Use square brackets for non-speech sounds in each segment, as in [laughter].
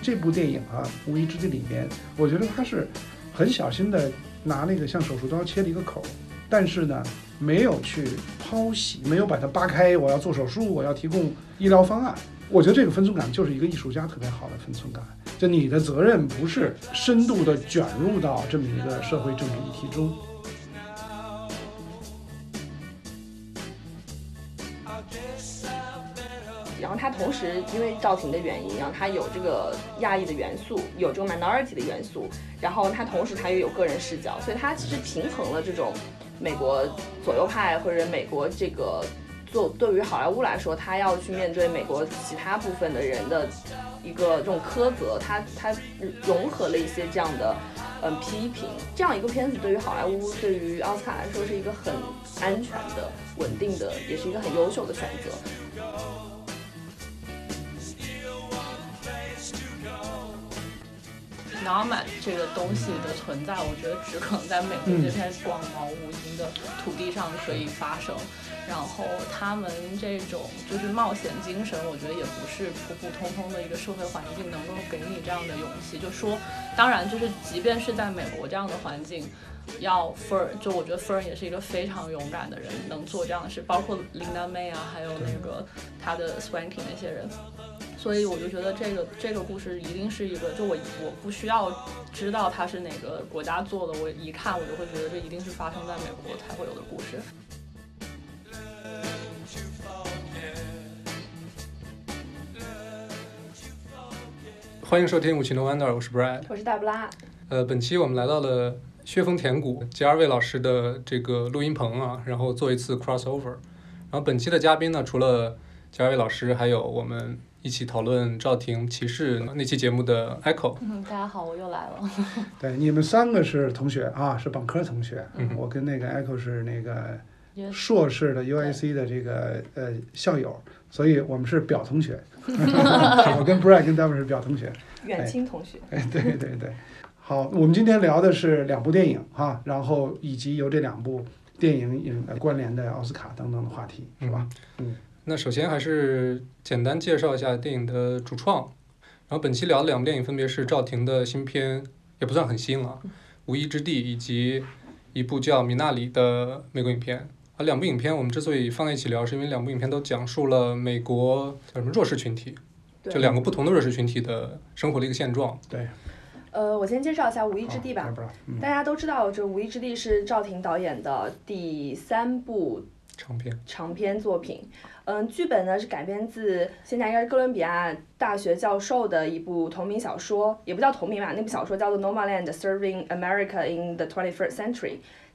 这部电影啊，《无意之地》里面，我觉得他是很小心的拿那个像手术刀切了一个口，但是呢，没有去剖析，没有把它扒开。我要做手术，我要提供医疗方案。我觉得这个分寸感就是一个艺术家特别好的分寸感。就你的责任不是深度的卷入到这么一个社会政治议题中。时因为赵婷的原因，然后他有这个亚裔的元素，有这个 minority 的元素，然后他同时他又有个人视角，所以他其实平衡了这种美国左右派或者美国这个做对于好莱坞来说，他要去面对美国其他部分的人的一个这种苛责，他他融合了一些这样的嗯批评，这样一个片子对于好莱坞对于奥斯卡来说是一个很安全的、稳定的，也是一个很优秀的选择。想要买这个东西的存在，我觉得只可能在美国这片广袤无垠的土地上可以发生。然后他们这种就是冒险精神，我觉得也不是普普通通的一个社会环境能够给你这样的勇气。就说，当然就是即便是在美国这样的环境，要 Fern 就我觉得 Fern 也是一个非常勇敢的人，能做这样的事，包括 Linda May 啊，还有那个他的 Swanky 那些人。所以我就觉得这个这个故事一定是一个，就我我不需要知道它是哪个国家做的，我一看我就会觉得这一定是发生在美国才会有的故事。欢迎收听《五七 No Wonder》，我是 Brad，我是大布拉。呃，本期我们来到了薛峰田谷杰二位老师的这个录音棚啊，然后做一次 crossover。然后本期的嘉宾呢，除了杰二位老师，还有我们一起讨论赵婷骑士那期节目的 Echo。嗯，大家好，我又来了。[laughs] 对，你们三个是同学啊，是本科同学。嗯我跟那个 Echo 是那个硕士的 UIC 的这个呃校友，所以我们是表同学。[laughs] [laughs] 我跟 Brad 跟 David 是表同学。远亲同学，哎，对对对，好，我们今天聊的是两部电影哈，然后以及由这两部电影引呃关联的奥斯卡等等的话题，是吧？嗯那首先还是简单介绍一下电影的主创。然后本期聊的两部电影分别是赵婷的新片，也不算很新了，《无依之地》以及一部叫《米纳里》的美国影片。啊，两部影片我们之所以放在一起聊，是因为两部影片都讲述了美国叫什么弱势群体，就两个不同的弱势群体的生活的一个现状。呃，我先介绍一下《无依之地》吧。大家都知道，这《无依之地》是赵婷导演的第三部长片，长篇作品。嗯，剧本呢是改编自现在应该是哥伦比亚大学教授的一部同名小说，也不叫同名吧，那部小说叫做《Nomaland: Serving America in the 21st Century》。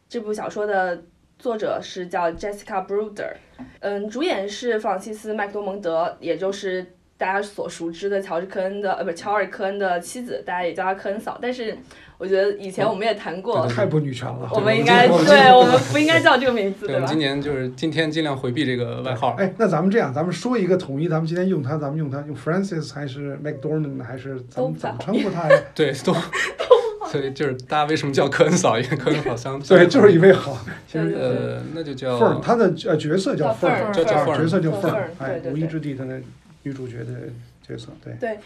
这部小说的作者是叫 Jessica Bruder，嗯，主演是弗朗西斯麦克多蒙德，也就是大家所熟知的乔治科恩的呃，不是乔尔科恩的妻子，大家也叫她科恩嫂。但是我觉得以前我们也谈过，太不女权了。我们应该对我们不应该叫这个名字，对，我对吧们今？年就是今天尽量回避这个外号。哎，那咱们这样，咱们说一个统一，咱们今天用它，咱们用它用 Francis 还是 McDormand 还是咱们怎么称呼它呀？[laughs] 对，都。[laughs] 所以就是大家为什么叫科恩嫂？因为科恩嫂相对，就是因为好，其实呃，那就叫凤儿，她的呃角色叫叫凤儿，叫叫凤儿角色叫叫凤儿，哎，无依之地他的女主角的角色，对对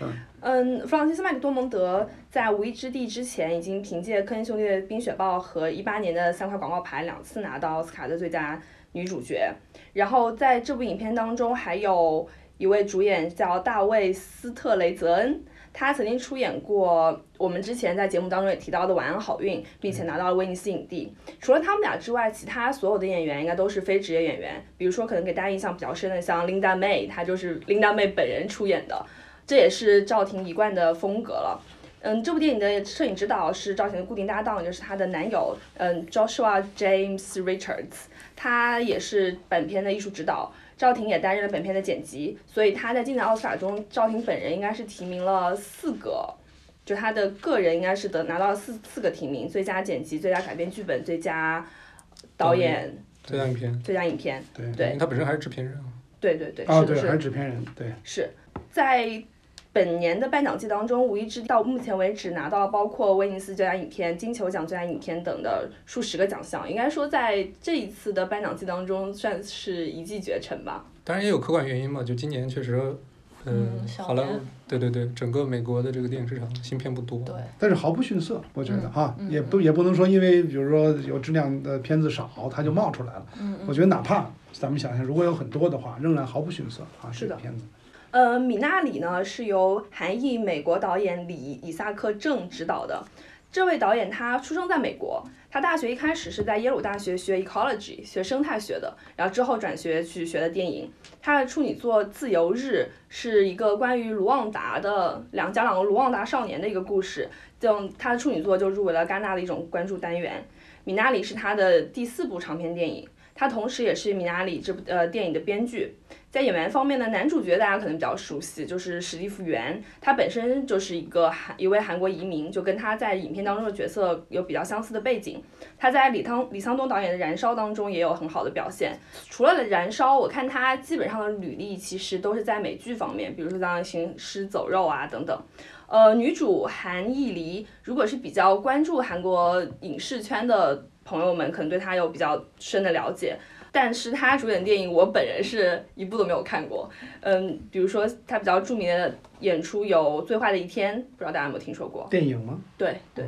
嗯，弗朗西斯麦克多蒙德在《无依之地》之前，已经凭借科恩兄弟的《冰雪暴》和一八年的三块广告牌两次拿到奥斯卡的最佳女主角。然后在这部影片当中，还有一位主演叫大卫斯特雷泽恩，他曾经出演过我们之前在节目当中也提到的《晚安好运》，并且拿到了威尼斯影帝。除了他们俩之外，其他所有的演员应该都是非职业演员。比如说，可能给大家印象比较深的，像 Linda May，她就是 Linda May 本人出演的。这也是赵婷一贯的风格了。嗯，这部电影的摄影指导是赵婷的固定搭档，就是她的男友，嗯，Joshua James Richards，他也是本片的艺术指导。赵婷也担任了本片的剪辑，所以她在今年奥斯卡中，赵婷本人应该是提名了四个，就她的个人应该是得拿到了四四个提名：最佳剪辑、最佳改编剧本、最佳导演、最佳影片，最佳影片。对。因对为他本身还是制片人。啊。对对对，啊，对，是的是。的还是制片人，对，是。在本年的颁奖季当中，《无意之地》到目前为止拿到了包括威尼斯最佳影片、金球奖最佳影片等的数十个奖项，应该说在这一次的颁奖季当中算是一骑绝尘吧。当然也有客观原因嘛，就今年确实，呃嗯，好莱坞，对对对，整个美国的这个电影市场新片不多。对，但是毫不逊色，我觉得嗯哈，嗯也不也不能说因为比如说有质量的片子少，它就冒出来了。嗯我觉得哪怕咱们想想，如果有很多的话，仍然毫不逊色啊，是的这个片子。呃，米纳里呢是由韩裔美国导演李以萨克正执导的。这位导演他出生在美国，他大学一开始是在耶鲁大学学 ecology 学生态学的，然后之后转学去学的电影。他的处女作《自由日》是一个关于卢旺达的两讲两个卢旺达少年的一个故事，就他的处女作就入围了戛纳的一种关注单元。米纳里是他的第四部长篇电影，他同时也是米纳里这部呃电影的编剧。在演员方面呢，男主角大家可能比较熟悉，就是史蒂夫·元，他本身就是一个韩一位韩国移民，就跟他在影片当中的角色有比较相似的背景。他在李汤李沧东导演的《燃烧》当中也有很好的表现。除了《燃烧》，我看他基本上的履历其实都是在美剧方面，比如说像《行尸走肉》啊等等。呃，女主韩艺梨，如果是比较关注韩国影视圈的朋友们，可能对她有比较深的了解。但是她主演电影，我本人是一部都没有看过。嗯，比如说她比较著名的演出有《最坏的一天》，不知道大家有没有听说过？电影吗？对对。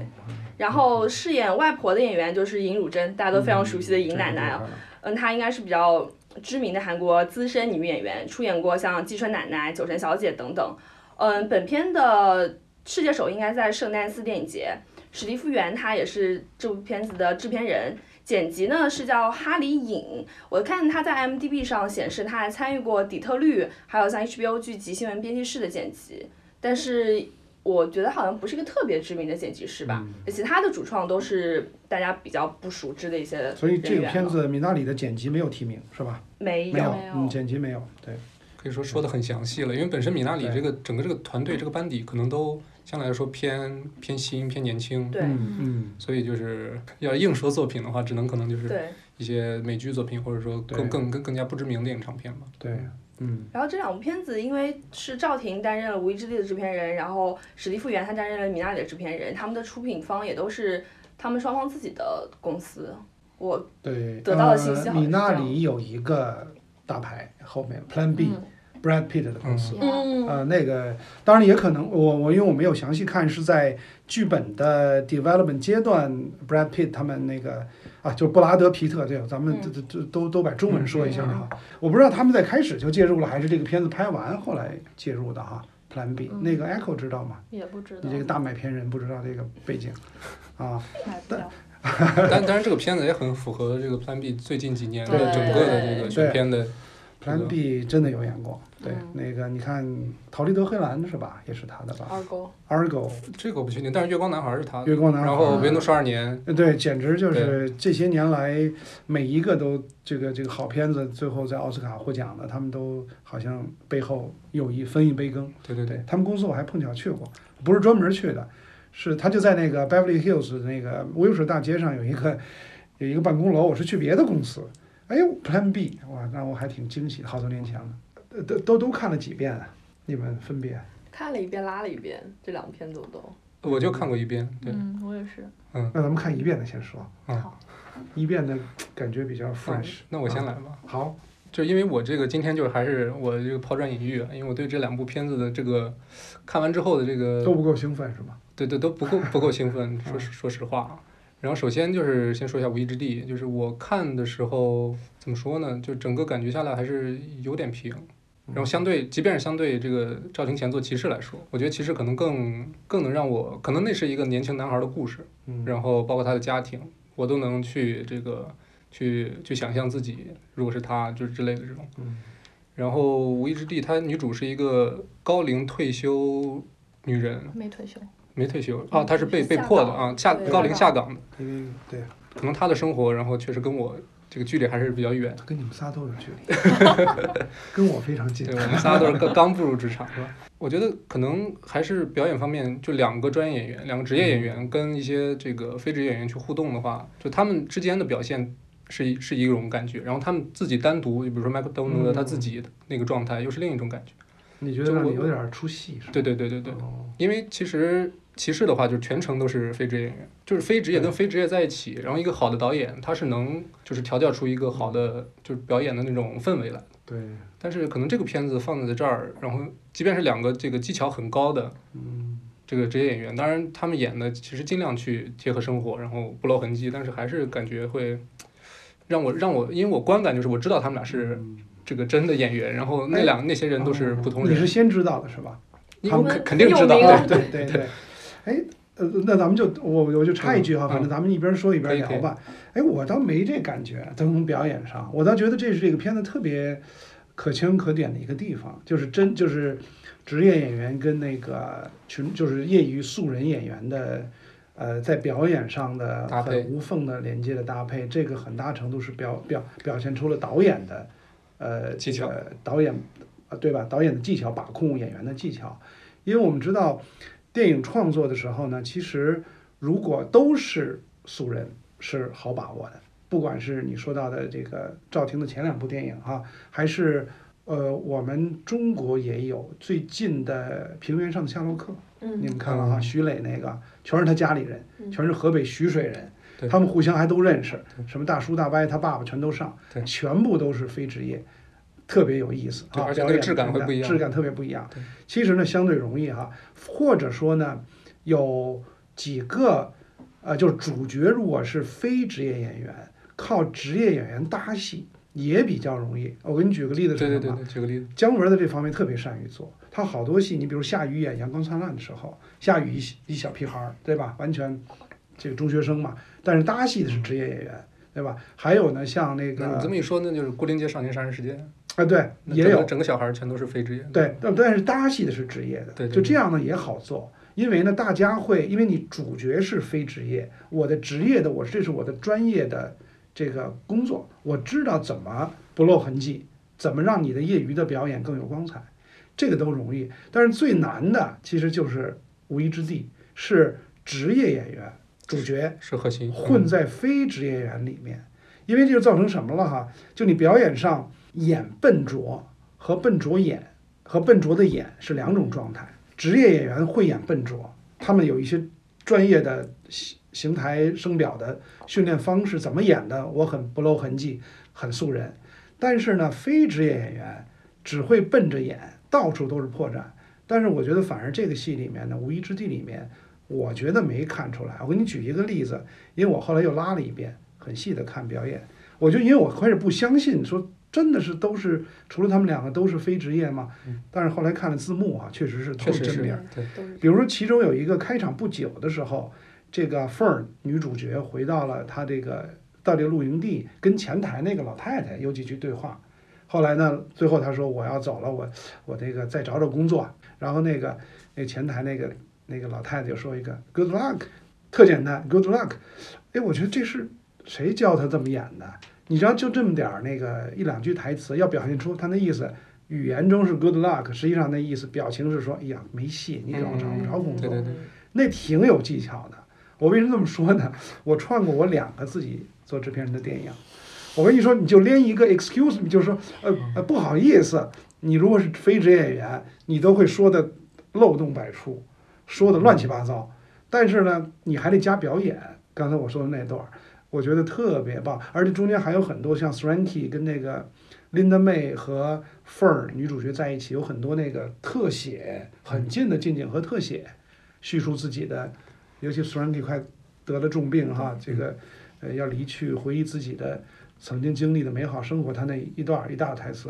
然后饰演外婆的演员就是尹汝贞，大家都非常熟悉的尹奶奶啊。嗯，她应该是比较知名的韩国资深女演员，出演过像《季春奶奶》《酒神小姐》等等。嗯，本片的世界首映应该在圣丹斯电影节。史蒂夫·元他也是这部片子的制片人，剪辑呢是叫哈里影。我看他在 IMDB 上显示他还参与过《底特律》，还有像 HBO 剧集《新闻编辑室》的剪辑，但是我觉得好像不是一个特别知名的剪辑师吧。其他的主创都是大家比较不熟知的一些所以这个片子米纳里的剪辑没有提名是吧？没没有没，有嗯，剪辑没有，对，可以说说的很详细了，因为本身米纳里这个整个这个团队这个班底可能都相对来说偏偏新偏年轻，对嗯嗯，所以就是要硬说作品的话，只能可能就是对。一些美剧作品，或者说对更更更更加不知名的影长片吧。对，嗯，然后这两部片子，因为是赵婷担任了《无意之地》的制片人，然后史蒂夫·元他担任了《米娜里》的制片人，他们的出品方也都是他们双方自己的公司。我对。得到的信息呃好像是米纳这样里有一个大牌，后面 Plan B、Brad Pitt 的公司。嗯呃，那个当然也可能，我我因为我没有详细看，是在剧本的 development 阶段，Brad Pitt 他们那个啊，就是布拉德皮特，对，咱们嗯这这这都都把中文说一下哈。我不知道他们在开始就介入了，还是这个片子拍完后来介入的哈。Plan B，、嗯那个 Echo 知道吗？也不知道你这个大麦片人不知道这个背景啊？买不了。但是这个片子也很符合这个 Plan B 最近几年的对整个的这个选片的。Plan B 真的有演过，对，嗯那个你看逃离德黑兰是吧？也是他的吧？Argo。Argo 这个我不确定，但是月光男孩是他的。月光男孩，然后维诺十二年，呃对，简直就是这些年来每一个都这个这个好片子，最后在奥斯卡获奖的，他们都好像背后有一分一杯羹。对对对对，他们公司我还碰巧去过，不是专门去的，是他就在那个 Beverly Hills 那个威尔士大街上有一个有一个办公楼，我是去别的公司，哎呦 Plan B，哇，让我还挺惊喜的，好多年前了，呃都都都看了几遍啊？你们分别？看了一遍，拉了一遍，这两部片子我都。我就看过一遍。对，嗯，我也是。嗯那咱们看一遍的先说，嗯好，一遍的感觉比较 fresh。那我先来吧。好，就因为我这个今天就是还是我这个抛砖引玉啊，因为我对这两部片子的这个看完之后的这个都不够兴奋是吧？对对，都不够不够兴奋，[laughs] 说实说实话啊。然后首先就是先说一下《无依之地》，就是我看的时候怎么说呢？就整个感觉下来还是有点平。然后相对，即便是相对这个赵婷前做《骑士》来说，我觉得《骑士》可能更更能让我，可能那是一个年轻男孩的故事，嗯，然后包括他的家庭，我都能去这个去去想象自己如果是他，就是之类的这种。嗯然后《无依之地》，她女主是一个高龄退休女人，没退休。没退休啊，他是被被迫的啊，下高龄下岗的。因为对，可能他的生活，然后确实跟我这个距离还是比较远。跟你们仨都有距离，[laughs] 跟我非常近对，。我们仨都是刚 [laughs] 刚步入职场，是吧？我觉得可能还是表演方面，就两个专业演员、两个职业演员跟一些这个非职业演员去互动的话，就他们之间的表现是一是一种感觉，然后他们自己单独，比如说麦克东的嗯他自己的那个状态又是另一种感觉。你觉得我有点出戏是吧？对对对对对，哦因为其实骑士的话，就是全程都是非职业演员，就是非职业跟非职业在一起，然后一个好的导演他是能就是调教出一个好的就是表演的那种氛围来。对，但是可能这个片子放在这儿，然后即便是两个这个技巧很高的嗯，这个职业演员，当然他们演的其实尽量去贴合生活，然后不露痕迹，但是还是感觉会让我让我，因为我观感就是我知道他们俩是嗯。这个真的演员，然后那两那些人都是普通人，你是。先知道的是吧？因他们肯肯定知道对对对，哎，呃，那咱们就我我就插一句哈，嗯反正咱们一边说一边聊吧。哎，我倒没这感觉，从表演上，我倒觉得这是这个片子特别可圈可点的一个地方，就是真就是职业演员跟那个群就是业余素人演员的。呃，在表演上的很无缝的连接的搭配，这个很大程度是表表表现出了导演的，呃，技巧这个导演，呃，对吧？导演的技巧，把控演员的技巧，因为我们知道，电影创作的时候呢，其实如果都是素人，是好把握的。不管是你说到的这个赵婷的前两部电影哈、还是呃我们中国也有最近的《平原上的夏洛克》，你嗯们看了哈，嗯。徐磊那个全是他家里人，嗯。全是河北徐水人，对。他们互相还都认识，什么大叔大伯他爸爸全都上对，全部都是非职业，特别有意思啊，而且那个质感会不一样质感特别不一样对。其实呢，相对容易哈，或者说呢，有几个呃，就是主角如果是非职业演员，靠职业演员搭戏也比较容易。我给你举个例子是什么？对对对对，举个例子，姜文在这方面特别善于做，他好多戏，你比如夏雨演《阳光灿烂》的时候，夏雨一一小屁孩儿，对吧？完全这个中学生嘛，但是搭戏的是职业演员，对吧？还有呢，像那个你这么一说，那就是《郭林街少年杀人事件》，啊，对，也有整个小孩儿全都是非职业的。对，但但是搭戏的是职业的，对对就这样呢也好做，因为呢大家会，因为你主角是非职业，我的职业的我这是我的专业的这个工作，我知道怎么不露痕迹，怎么让你的业余的表演更有光彩，这个都容易，但是最难的其实就是无一之地，是职业演员主角是核心。混嗯在非职业演员里面，因为这就造成什么了哈？就你表演上演笨拙和笨拙演和笨拙的演是两种状态。职业演员会演笨拙，他们有一些专业的形形台声表的训练方式，怎么演的我很不露痕迹，很素人。但是呢，非职业演员只会奔着演，到处都是破绽。但是我觉得，反而这个戏里面呢，《无依之地》里面，我觉得没看出来。我给你举一个例子，因为我后来又拉了一遍，很细的看表演，我就因为我开始不相信，说真的是都是除了他们两个都是非职业吗？但是后来看了字幕啊，确实是都是是真名比如说，其中有一个开场不久的时候，这个 Fern 女主角回到了她这个到这个露营地，跟前台那个老太太有几句对话。后来呢，最后她说我要走了，我我这个再找找工作。然后那个那前台那个那个老太太就说一个 Good luck，特简单 Good luck。哎，我觉得这是谁教她这么演的？你知道，就这么点儿那个一两句台词，要表现出他那意思。语言中是 good luck，实际上那意思表情是说，哎呀，没戏，你找找不着工作。对对对，那挺有技巧的。我为什么这么说呢？我串过我两个自己做制片人的电影。我跟你说，你就连一个 excuse me，就是说，呃呃，不好意思，你如果是非职业演员，你都会说的漏洞百出，说的乱七八糟。但是呢，你还得加表演。刚才我说的那段儿，我觉得特别棒，而且中间还有很多像 Sranky 跟那个 Linda May 和 Fern 女主角在一起，有很多那个特写，很近的近景和特写，叙述自己的，尤其 Sranky 快得了重病哈，这个呃要离去，回忆自己的曾经经历的美好生活，他那一段一大台词，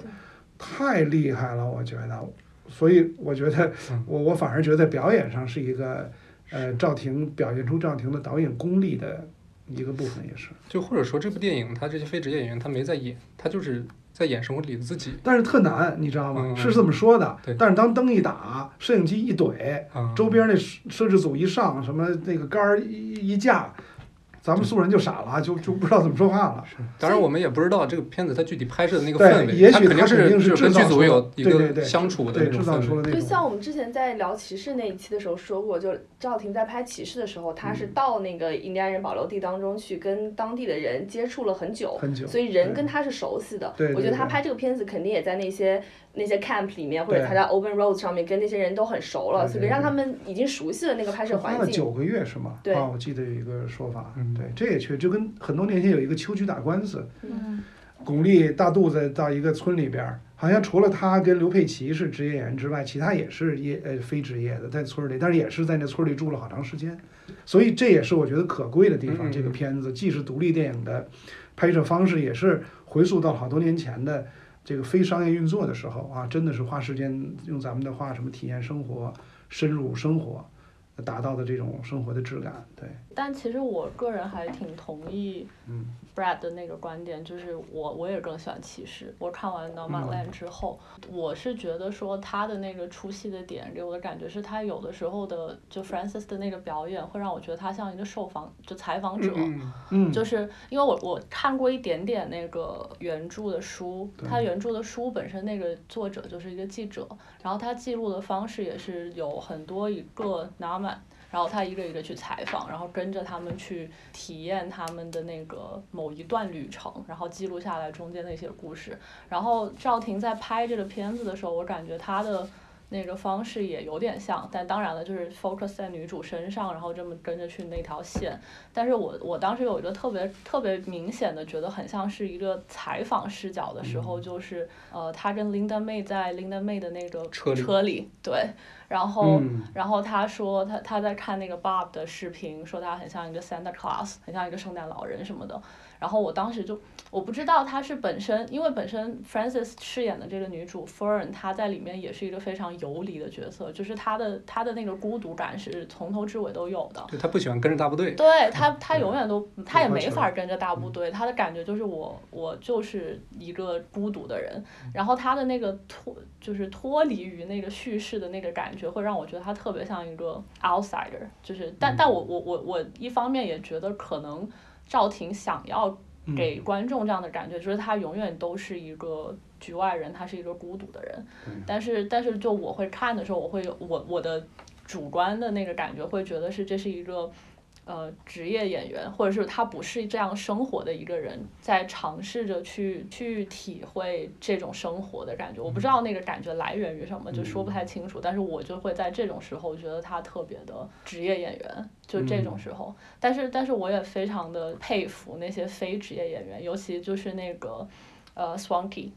太厉害了，我觉得。所以我觉得嗯我我反而觉得表演上是一个，呃，赵婷表现出赵婷的导演功力的一个部分，也是。就或者说这部电影，他这些非职业演员他没在演，他就是在演生活里的自己。但是特难，你知道吗？是这么说的对。但是当灯一打，摄影机一怼，啊，周边那摄摄制组一上，什么那个杆儿一一架，咱们素人就傻了，就就不知道怎么说话了。当然，我们也不知道这个片子它具体拍摄的那个氛围，也许它肯定它肯定是是跟剧组有一对对对个相处的，那种制造出氛围。就了那种。像我们之前在聊骑士那一期的时候说过，就赵婷在拍骑士的时候，她嗯是到那个印第安人保留地当中去跟当地的人接触了很久，很久所以人跟她是熟悉的。对对我觉得她拍这个片子肯定也在那些那些 camp 里面，或者对他在 open road 上面跟那些人都很熟了，对对对所以让他们已经熟悉了那个拍摄环境。了九个月是吗？对啊，我记得有一个说法，嗯对，这也确就跟很多年前有一个秋菊打官司，嗯，巩俐大肚子到一个村里边儿，好像除了她跟刘佩琦是职业演员之外，其他也是业呃非职业的，在村里，但是也是在那村里住了好长时间，所以这也是我觉得可贵的地方。这个片子既是独立电影的拍摄方式，也是回溯到好多年前的这个非商业运作的时候啊，真的是花时间用咱们的话什么体验生活、深入生活。达到的这种生活的质感，对，但其实我个人还挺同意嗯 Brad 的那个观点，就是我我也更喜欢骑士。我看完《Nomadland》之后，我是觉得说他的那个出戏的点给我的感觉是他有的时候的就 Francis 的那个表演会让我觉得他像一个受访就采访者，嗯嗯，就是因为我我看过一点点那个原著的书，他原著的书本身那个作者就是一个记者，然后他记录的方式也是有很多一个 Naman，然后他一个一个去采访，然后跟着他们去体验他们的那个某一段旅程，然后记录下来中间的一些故事。然后赵婷在拍这个片子的时候，我感觉她的。那个方式也有点像，但当然了，就是 focus 在女主身上，然后这么跟着去那条线。但是我我当时有一个特别特别明显的觉得很像是一个采访视角的时候，就是呃，她跟 Linda May 在 Linda May 的那个车里车里对，然后、嗯然后他说他他在看那个 Bob 的视频，说他很像一个 Santa Claus，很像一个圣诞老人什么的。然后我当时就我不知道她是本身，因为本身 f r a n c i s 饰演的这个女主 Fern，她在里面也是一个非常游离的角色，就是她的她的那个孤独感是从头至尾都有的。对她不喜欢跟着大部队，对她，她永远都她也没法跟着大部队，她的感觉就是我我就是一个孤独的人，然后她的那个脱就是脱离于那个叙事的那个感觉，会让我觉得她特别像一个 outsider，就是但但我我我我一方面也觉得可能赵婷想要给观众这样的感觉，就是她永远都是一个局外人，她是一个孤独的人，但是但是就我会看的时候，我会有我我的主观的那个感觉会觉得是这是一个。呃，职业演员，或者是他不是这样生活的一个人，在尝试着去去体会这种生活的感觉。我不知道那个感觉来源于什么，就说不太清楚。但是我就会在这种时候觉得他特别的职业演员，就这种时候。但是，但是我也非常的佩服那些非职业演员，尤其就是那个。呃，Swanky，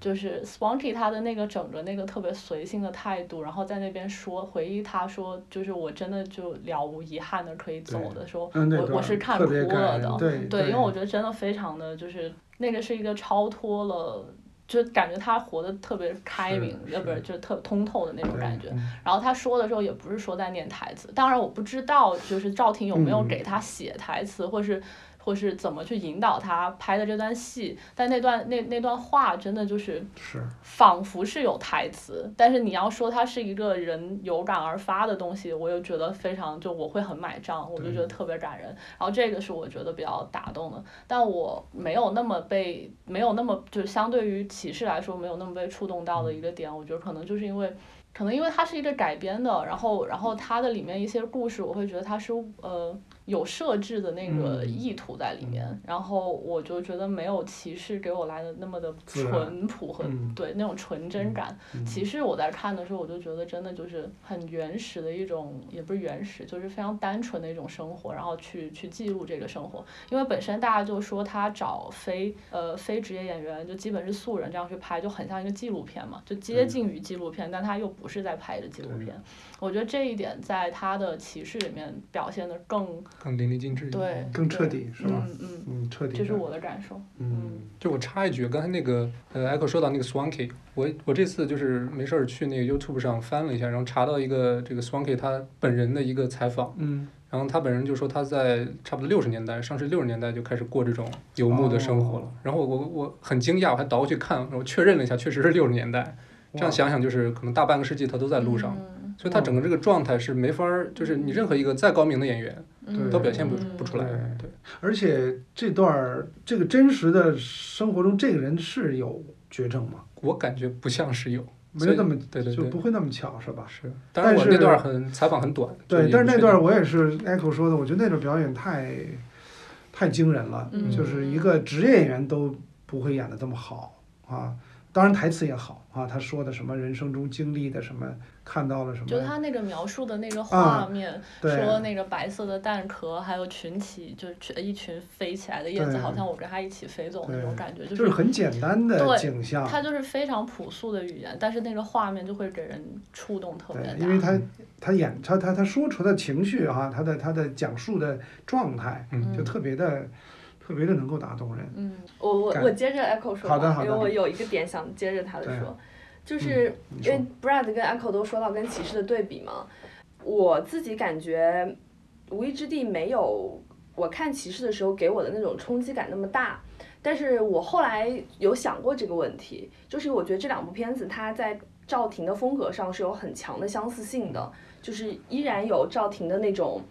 就是 Swanky 他的那个整个那个特别随性的态度，然后在那边说回忆他说，就是我真的就了无遗憾的可以走的时候，嗯，我我是看哭了的，人对对，因为我觉得真的非常的就是那个是一个超脱了。就感觉他活得特别开明，是要不是就是特通透的那种感觉。嗯然后他说的时候也不是说在念台词，当然我不知道就是赵婷有没有嗯给他写台词，或是或是怎么去引导他拍的这段戏，但那段那那段话真的就是是仿佛是有台词，但是你要说它是一个人有感而发的东西，我又觉得非常就我会很买账，我就觉得特别感人。然后这个是我觉得比较打动的，但我没有那么被没有那么就是相对于骑士来说没有那么被触动到的一个点，我觉得可能就是因为。可能因为它是一个改编的，然后然后它的里面一些故事，我会觉得它是呃有设置的那个嗯意图在里面，然后我就觉得没有骑士给我来的那么的淳朴和、嗯对那种纯真感。嗯骑士我在看的时候，我就觉得真的就是很原始的一种，也不是原始，就是非常单纯的一种生活，然后去去记录这个生活。因为本身大家就说他找非呃非职业演员，就基本是素人这样去拍，就很像一个纪录片嘛，就接近于纪录片，但他又不是在拍着纪录片。我觉得这一点在他的骑士里面表现的更更淋漓尽致一点。对，更彻底是吧？嗯嗯，嗯，彻底。这是我的感受。嗯就我插一句，刚才那个呃，Echo 说到那个 Swanky，我我这次就是没事儿去那个 YouTube 上翻了一下，然后查到一个这个 Swanky 他本人的一个采访，嗯然后他本人就说他在差不多六十年代，上世纪六十年代就开始过这种游牧的生活了。哦然后我我我很惊讶，我还倒过去看，然后确认了一下，确实是六十年代。这样想想，就是可能大半个世纪他都在路上。嗯所以他整个这个状态是没法儿，就是你任何一个再高明的演员对都表现不嗯不出来。对对，而且这段儿这个真实的生活中，这个人是有绝症吗？我感觉不像是有，没有那么对对对就不，会那么巧是吧？是。当然我但是那段很采访很短，对，但是那段我也是 Echo 说的，我觉得那段表演太太惊人了，嗯就是一个职业演员都不会演的这么好啊。当然台词也好啊，他说的什么人生中经历的什么，看到了什么？就，他那个描述的那个啊画面，对。说那个白色的蛋壳，还有群体，就是群一群飞起来的叶子，好像我跟他一起飞走那种感觉，就是很简单的对景象。它就是非常朴素的语言，但是那个画面就会给人触动特别对，大。因为他他演他他他说出的情绪哈、他的他的讲述的状态嗯。就特别的特别的能够打动人。嗯我我我接着 Echo 说吧，好的好的。因为我有一个点想接着他的说，就是因为 Brad 跟 Echo 都说到跟骑士的对比嘛，我自己感觉《无意之地》没有我看骑士的时候给我的那种冲击感那么大。但是我后来有想过这个问题，就是我觉得这两部片子它在赵婷的风格上是有很强的相似性的，就是依然有赵婷的那种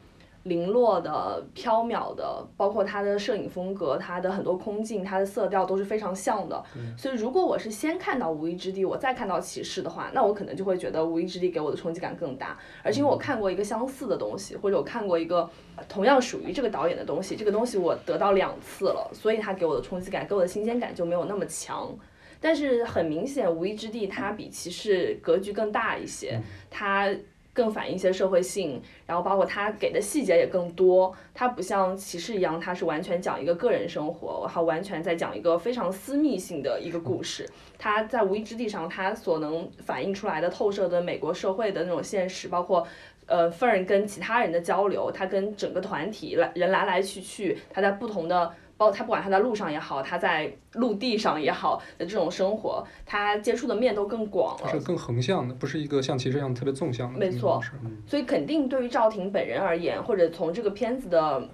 零落的、飘渺的，包括它的摄影风格、它的很多空镜、它的色调都是非常像的。所以如果我是先看到《无依之地》，我再看到《骑士》的话，那我可能就会觉得《无依之地》给我的冲击感更大，而且因为我看过一个相似的东西，或者我看过一个同样属于这个导演的东西，这个东西我得到两次了，所以它给我的冲击感、给我的新鲜感就没有那么强。但是很明显，《无依之地》它比《骑士》格局更大一些，它更反映一些社会性，然后包括他给的细节也更多。它不像《骑士》一样，它是完全讲一个个人生活，然后完全在讲一个非常私密性的一个故事。它在《无意之地》上，它所能反映出来的透射的美国社会的那种现实，包括。呃，Fern 跟其他人的交流，他跟整个团体来人来来去去，他在不同的，包括他不管他在路上也好，他在陆地上也好的这种生活，他接触的面都更广了是。更横向的，不是一个像骑士一样特别纵向的。没错，所以肯定对于赵婷本人而言，或者从这个片子的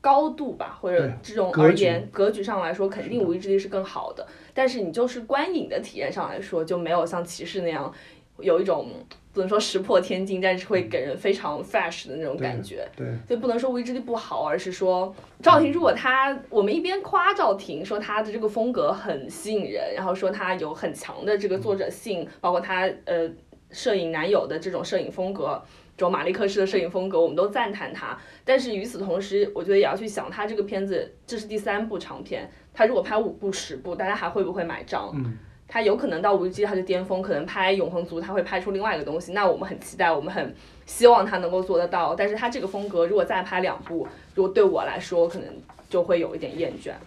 高度吧，或者这种而言，格局上来说，肯定无依之地》是更好的。但是你就是观影的体验上来说，就没有像骑士那样有一种不能说石破天惊，但是会给人非常 fresh 的那种感觉。对，所以不能说《无意之地》不好，而是说赵婷如果她，我们一边夸赵婷说她的这个风格很吸引人，然后说她有很强的这个作者性，包括她呃摄影男友的这种摄影风格。这种马利克式的摄影风格，我们都赞叹他。但是与此同时，我觉得也要去想，他这个片子这是第三部长片，他如果拍五部、十部，大家还会不会买账？嗯，他有可能到《无极》他就巅峰，可能拍《永恒族》他会拍出另外一个东西。那我们很期待，我们很希望他能够做得到。但是他这个风格如果再拍两部，如果对我来说，可能就会有一点厌倦了。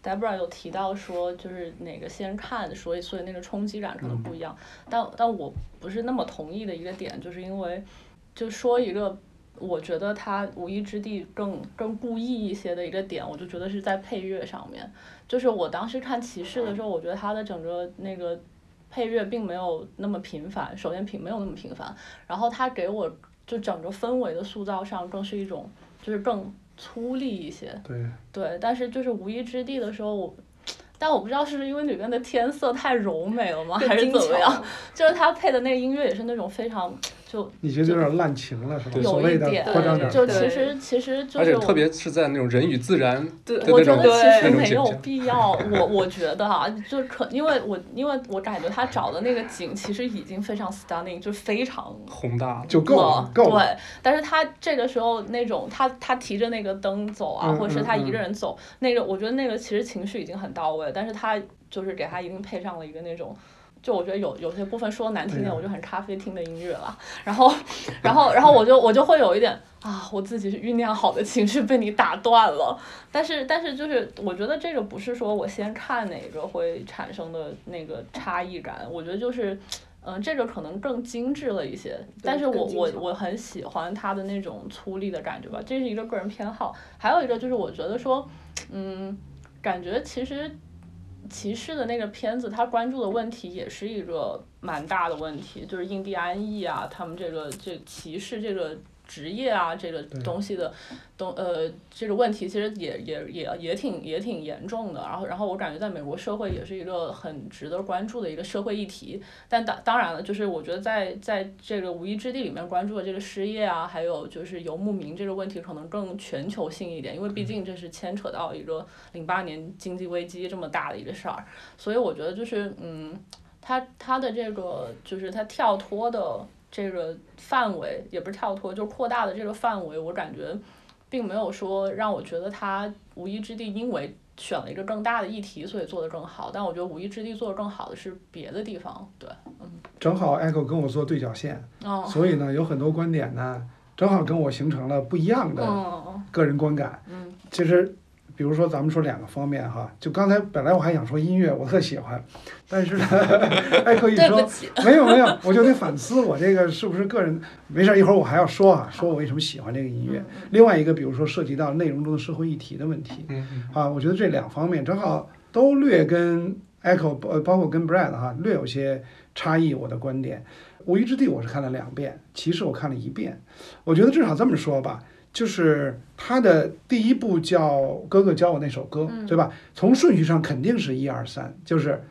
Debra 有提到说，就是哪个先看，所以所以那个冲击感可能不一样。但但我不是那么同意的一个点，就是因为就说一个我觉得他《无意之地更》更故意一些的一个点，我就觉得是在配乐上面。就是我当时看《骑士》的时候，我觉得他的整个那个配乐并没有那么频繁，首先频没有那么频繁，然后他给我就整个氛围的塑造上更是一种就是更粗粝一些。对，对，但是就是无意之地的时候，我，但我不知道是不是因为里面的天色太柔美了吗，还是怎么样？就是他配的那个音乐也是那种非常就你觉得有点滥情了是吧？对所谓的有一点夸张点，就其实其实就而且是我。特别是在那种人与自然对的那种我觉得其实没有。必要，我我觉得哈，就可因为我因为我感觉他找的那个景其实已经非常 stunning，就非常宏大了，就够了了，，够了。对，但是他这个时候那种他他提着那个灯走啊，嗯或者是他嗯一个人走，那个我觉得那个其实情绪已经很到位，但是他就是给他一定配上了一个那种。就我觉得有有些部分说难听点，我就很咖啡厅的音乐了。然后，[laughs] 然后，然后我就我就会有一点啊，我自己是酝酿好的情绪被你打断了。但是，但是就是我觉得这个不是说我先看哪个会产生的那个差异感，我觉得就是。嗯，这个可能更精致了一些，但是我我我很喜欢它的那种粗粝的感觉吧，这是一个个人偏好。还有一个就是我觉得说，嗯，感觉其实骑士的那个片子，他关注的问题也是一个蛮大的问题，就是印第安裔啊，他们这个这骑士这个职业啊这个东西的东呃这个问题，其实也也也也挺也挺严重的。然后然后我感觉在美国社会也是一个很值得关注的一个社会议题。但当当然了，就是我觉得在在这个无一之地里面关注的这个失业啊，还有就是游牧民这个问题，可能更全球性一点，因为毕竟这是牵扯到一个零八年经济危机这么大的一个事儿。所以我觉得就是嗯，他他的这个就是他跳脱的这个范围，也不是跳脱，就是扩大的这个范围，我感觉并没有说让我觉得他无意之地因为选了一个更大的议题，所以做得更好。但我觉得无意之地做得更好的是别的地方，对，嗯正好 Echo 跟我做对角线，哦，所以呢，有很多观点呢，正好跟我形成了不一样的嗯个人观感。嗯其实，比如说咱们说两个方面哈，就刚才本来我还想说音乐，我特喜欢，但是呢，[laughs] 艾克一说 [laughs] 没有没有，我就得反思我这个是不是个人。没事儿，一会儿我还要说啊，说我为什么喜欢这个音乐。另外一个，比如说涉及到内容中的社会议题的问题啊，我觉得这两方面正好都略跟 Echo 呃包括跟 Brad 哈略有些差异。我的观点，《无依之地》我是看了两遍，《其实》我看了一遍。我觉得至少这么说吧，就是他的第一部叫《哥哥教我那首歌》，对吧？从顺序上肯定是一二三，就是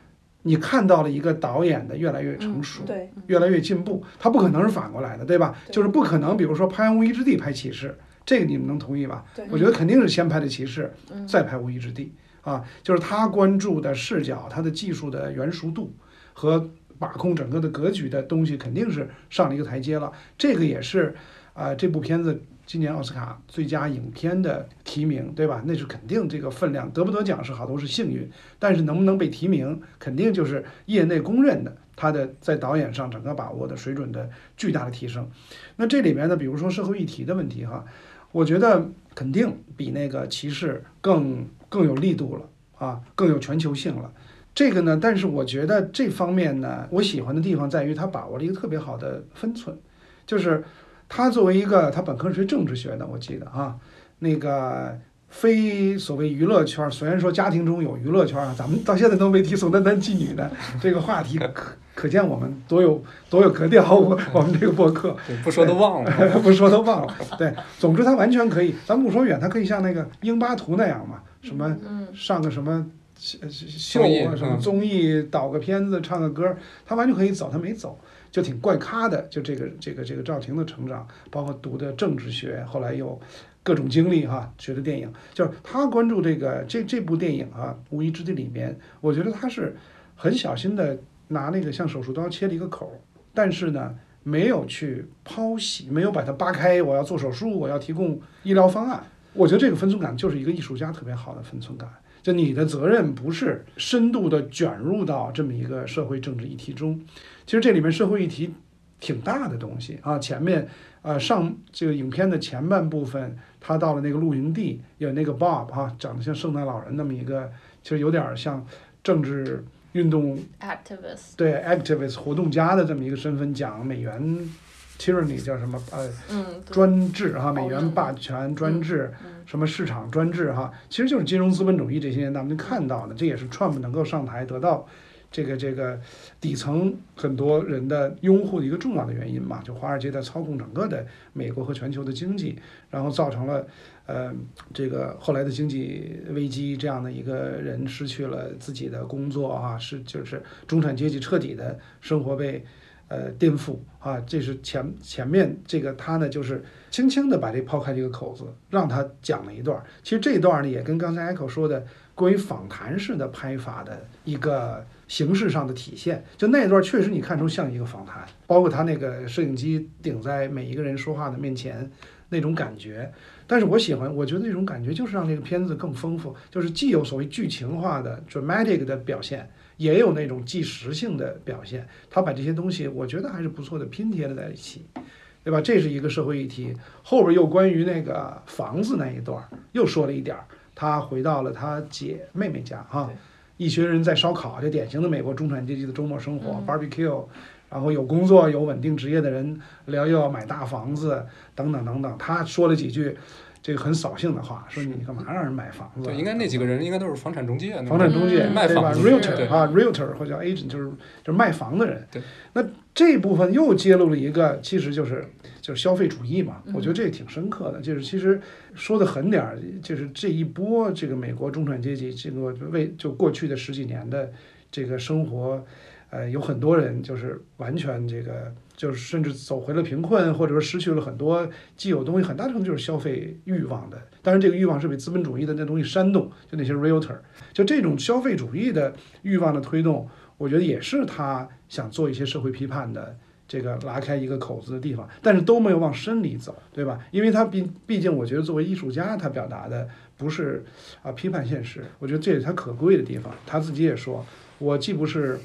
你看到了一个导演的越来越成熟，对，越来越进步，他不可能是反过来的，对吧？就是不可能，比如说拍完《无依之地》拍《骑士》，这个你们能同意吧？我觉得肯定是先拍的《骑士》，嗯再拍《无依之地》啊，就是他关注的视角、他的技术的圆熟度和把控整个的格局的东西，肯定是上了一个台阶了。这个也是啊、这部片子今年奥斯卡最佳影片的提名，对吧？那是肯定这个分量，得不得奖是好都是幸运，但是能不能被提名，肯定就是业内公认的，他的在导演上整个把握的水准的巨大的提升。那这里面呢，比如说社会议题的问题哈，我觉得肯定比那个骑士更更有力度了啊，更有全球性了。这个呢，但是我觉得这方面呢，我喜欢的地方在于他把握了一个特别好的分寸，就是他作为一个他本科是学政治学的，我记得啊，那个非所谓娱乐圈，虽然说家庭中有娱乐圈啊，咱们到现在都没提宋丹丹妓女的 [laughs] 这个话题，可可见我们多有多有格调，我我们这个播客。不说都忘了。[laughs] 不说都忘了。对，总之他完全可以，咱不说远，他可以像那个英巴图那样嘛，什么嗯上个什么秀啊，什么嗯综艺，导个片子，唱个歌，他完全可以走，他没走，就挺怪咖的。就这个这个这个赵婷的成长，包括读的政治学，后来又各种经历哈，学的电影，就是他关注这个这这部电影啊，《无依之地》里面，我觉得他是很小心的拿那个像手术刀切了一个口，但是呢。没有去剖析，没有把它扒开。我要做手术，我要提供医疗方案。我觉得这个分寸感就是一个艺术家特别好的分寸感。就你的责任不是深度的卷入到这么一个社会政治议题中，其实这里面社会议题挺大的东西啊。前面呃上这个影片的前半部分，他到了那个露营地，有那个 Bob 哈、长得像圣诞老人那么一个，其实有点像政治运动 activist，对 activist 活动家的这么一个身份，讲美元 tyranny 叫什么呃嗯，专制哈，哦美元霸权专制，嗯。什么市场专制哈，其实就是金融资本主义这些年咱们看到的，这也是 Trump 能够上台得到这个这个底层很多人的拥护的一个重要的原因嘛，就华尔街在操控整个的美国和全球的经济，然后造成了呃这个后来的经济危机，这样的一个人失去了自己的工作啊，是就是中产阶级彻底的生活被。呃，颠覆啊，这是前前面这个他呢，就是轻轻的把这抛开这个口子，让他讲了一段。其实这一段呢，也跟刚才 Echo 说的关于访谈式的拍法的一个形式上的体现。就那一段确实你看出像一个访谈，包括他那个摄影机顶在每一个人说话的面前那种感觉。但是我喜欢，我觉得那种感觉就是让这个片子更丰富，就是既有所谓剧情化的 dramatic 的表现。也有那种纪实性的表现，他把这些东西，我觉得还是不错的拼贴了在一起，对吧？这是一个社会议题。后边又关于那个房子那一段，又说了一点儿，他回到了他姐妹妹家哈，一群人在烧烤，就典型的美国中产阶级的周末生活、嗯 barbecue，然后有工作有稳定职业的人聊又要买大房子等等等等。他说了几句这个很扫兴的话，说你干嘛让人买房子？对，应该那几个人应该都是房产中介，房产中介，嗯对吧卖房子？realtor 对啊，realtor 或者叫 agent，就是就是卖房的人。对。那这部分又揭露了一个，其实就是就是消费主义嘛，我觉得这也挺深刻的。就是其实说的狠点儿，就是这一波这个美国中产阶级这个为就过去的十几年的这个生活，呃，有很多人就是完全这个就是甚至走回了贫困，或者说失去了很多既有东西，很大程度就是消费欲望的。当然，这个欲望是被资本主义的那东西煽动，就那些 realtor，就这种消费主义的欲望的推动，我觉得也是他想做一些社会批判的。这个拉开一个口子的地方，但是都没有往深里走，对吧？因为他毕毕竟，我觉得作为艺术家，他表达的不是啊批判现实，我觉得这也是他可贵的地方。他自己也说，我既不是，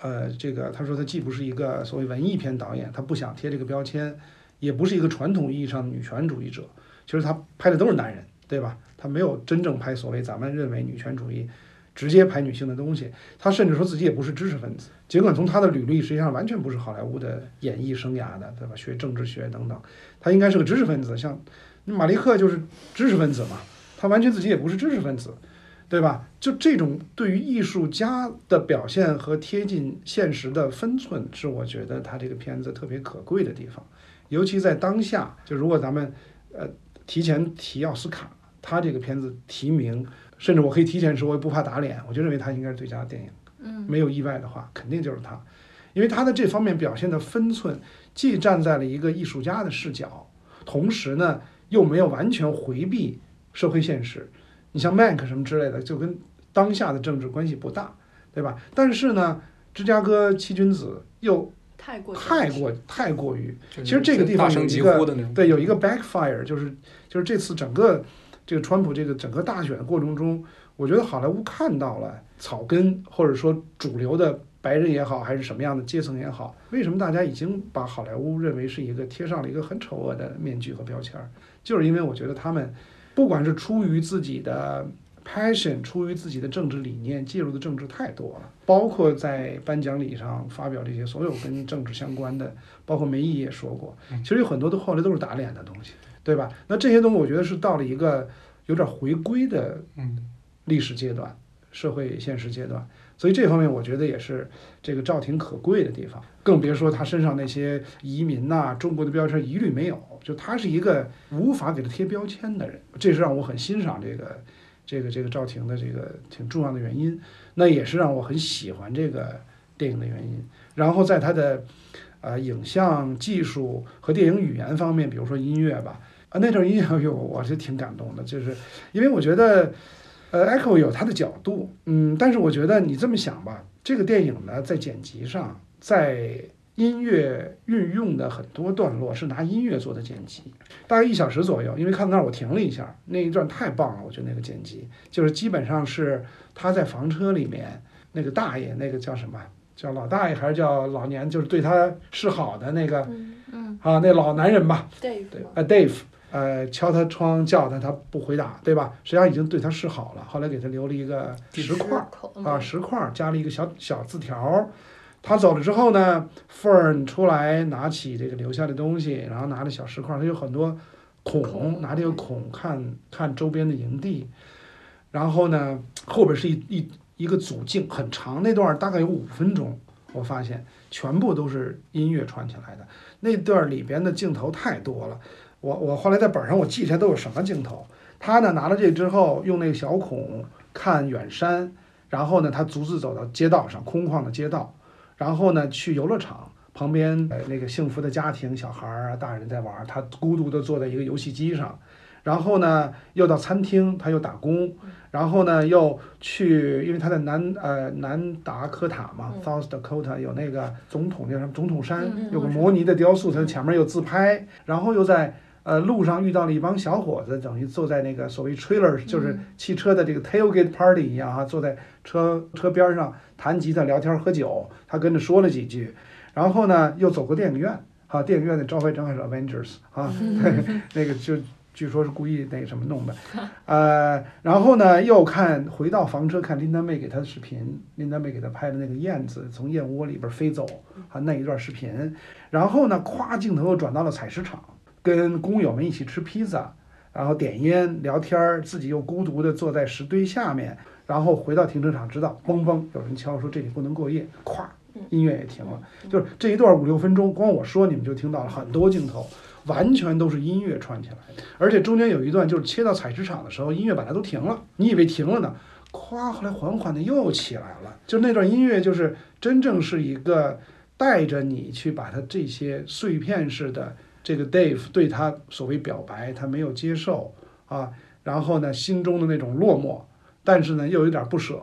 呃，这个他说他既不是一个所谓文艺片导演，他不想贴这个标签，也不是一个传统意义上的女权主义者。其实他拍的都是男人，对吧？他没有真正拍所谓咱们认为女权主义。直接拍女性的东西，他甚至说自己也不是知识分子。尽管从他的履历实际上完全不是好莱坞的演艺生涯的，对吧？学政治学等等，他应该是个知识分子。像马利克就是知识分子嘛，他完全自己也不是知识分子，对吧？就这种对于艺术家的表现和贴近现实的分寸，是我觉得他这个片子特别可贵的地方。尤其在当下，就如果咱们呃提前提奥斯卡，他这个片子提名。甚至我可以提前说，我也不怕打脸，我就认为他应该是最佳电影。嗯，没有意外的话，肯定就是他，因为他的这方面表现的分寸，既站在了一个艺术家的视角，同时呢又没有完全回避社会现实。你像 Mack 什么之类的，就跟当下的政治关系不大，对吧？但是呢，芝加哥七君子又太过太过太过于，其实这个地方有一个对有一个 backfire，就是就是这次整个。这个川普这个整个大选过程中，我觉得好莱坞看到了草根或者说主流的白人也好，还是什么样的阶层也好，为什么大家已经把好莱坞认为是一个贴上了一个很丑恶的面具和标签儿？就是因为我觉得他们不管是出于自己的 passion，出于自己的政治理念，介入的政治太多了，包括在颁奖礼上发表这些所有跟政治相关的，包括梅姨也说过，其实有很多都后来都是打脸的东西。对吧？那这些东西，我觉得是到了一个有点回归的历史阶段、社会现实阶段，所以这方面我觉得也是这个赵婷可贵的地方。更别说他身上那些移民呐、中国的标签一律没有，就他是一个无法给他贴标签的人，这是让我很欣赏这个这个这个赵婷的这个挺重要的原因。那也是让我很喜欢这个电影的原因。然后在他的呃影像技术和电影语言方面，比如说音乐吧。啊，那段音乐有，我是挺感动的，就是因为我觉得，呃，Echo 有他的角度，嗯，但是我觉得你这么想吧，这个电影呢，在剪辑上，在音乐运用的很多段落是拿音乐做的剪辑，大概一小时左右，因为看到那儿我停了一下，那一段太棒了，我觉得那个剪辑就是基本上是他在房车里面那个大爷，那个叫什么？叫老大爷还是叫老年？就是对他示好的那个，嗯，啊，那老男人吧，Dave，对，啊，Dave。呃，敲他窗叫他，他不回答，对吧？实际上已经对他示好了。后来给他留了一个石块儿啊，石块儿加了一个小小字条儿。他走了之后呢，Fern 出来拿起这个留下的东西，然后拿着小石块儿，他有很多孔，拿这个孔看看周边的营地。然后呢，后边是一一一个组镜，很长那段大概有五分钟，我发现全部都是音乐串起来的。那段里边的镜头太多了。我我后来在本上我记下来都有什么镜头。他呢拿了这之后，用那个小孔看远山，然后呢他独自走到街道上，空旷的街道，然后呢去游乐场旁边，呃那个幸福的家庭，小孩儿啊大人在玩，他孤独的坐在一个游戏机上，然后呢又到餐厅，他又打工，然后呢又去，因为他在南呃南达科塔嘛，South Dakota 有那个总统叫什么总统山，有个摩尼的雕塑，他前面又自拍，然后又在。呃，路上遇到了一帮小伙子，等于坐在那个所谓 trailer，就是汽车的这个 tailgate party 一样啊，坐在车车边上弹吉他、聊天、喝酒。他跟着说了几句，然后呢，又走过电影院，啊，电影院的招牌正好是 Avengers 啊，[laughs] 那个就据说是故意那个什么弄的，呃，然后呢，又看回到房车看林丹妹给他的视频，林丹妹给他拍的那个燕子从燕窝里边飞走啊那一段视频，然后呢，咵镜头又转到了采石场。跟工友们一起吃披萨，然后点烟聊天儿，自己又孤独地坐在石堆下面，然后回到停车场，知道嘣嘣有人敲说这里不能过夜，咵音乐也停了，就是这一段五六分钟，光我说你们就听到了很多镜头，完全都是音乐串起来的，而且中间有一段就是切到采石场的时候，音乐本来都停了，你以为停了呢，咵，后来缓缓的又起来了，就那段音乐就是真正是一个带着你去把它这些碎片式的这个 Dave 对他所谓表白，他没有接受啊，然后呢心中的那种落寞，但是呢又有点不舍，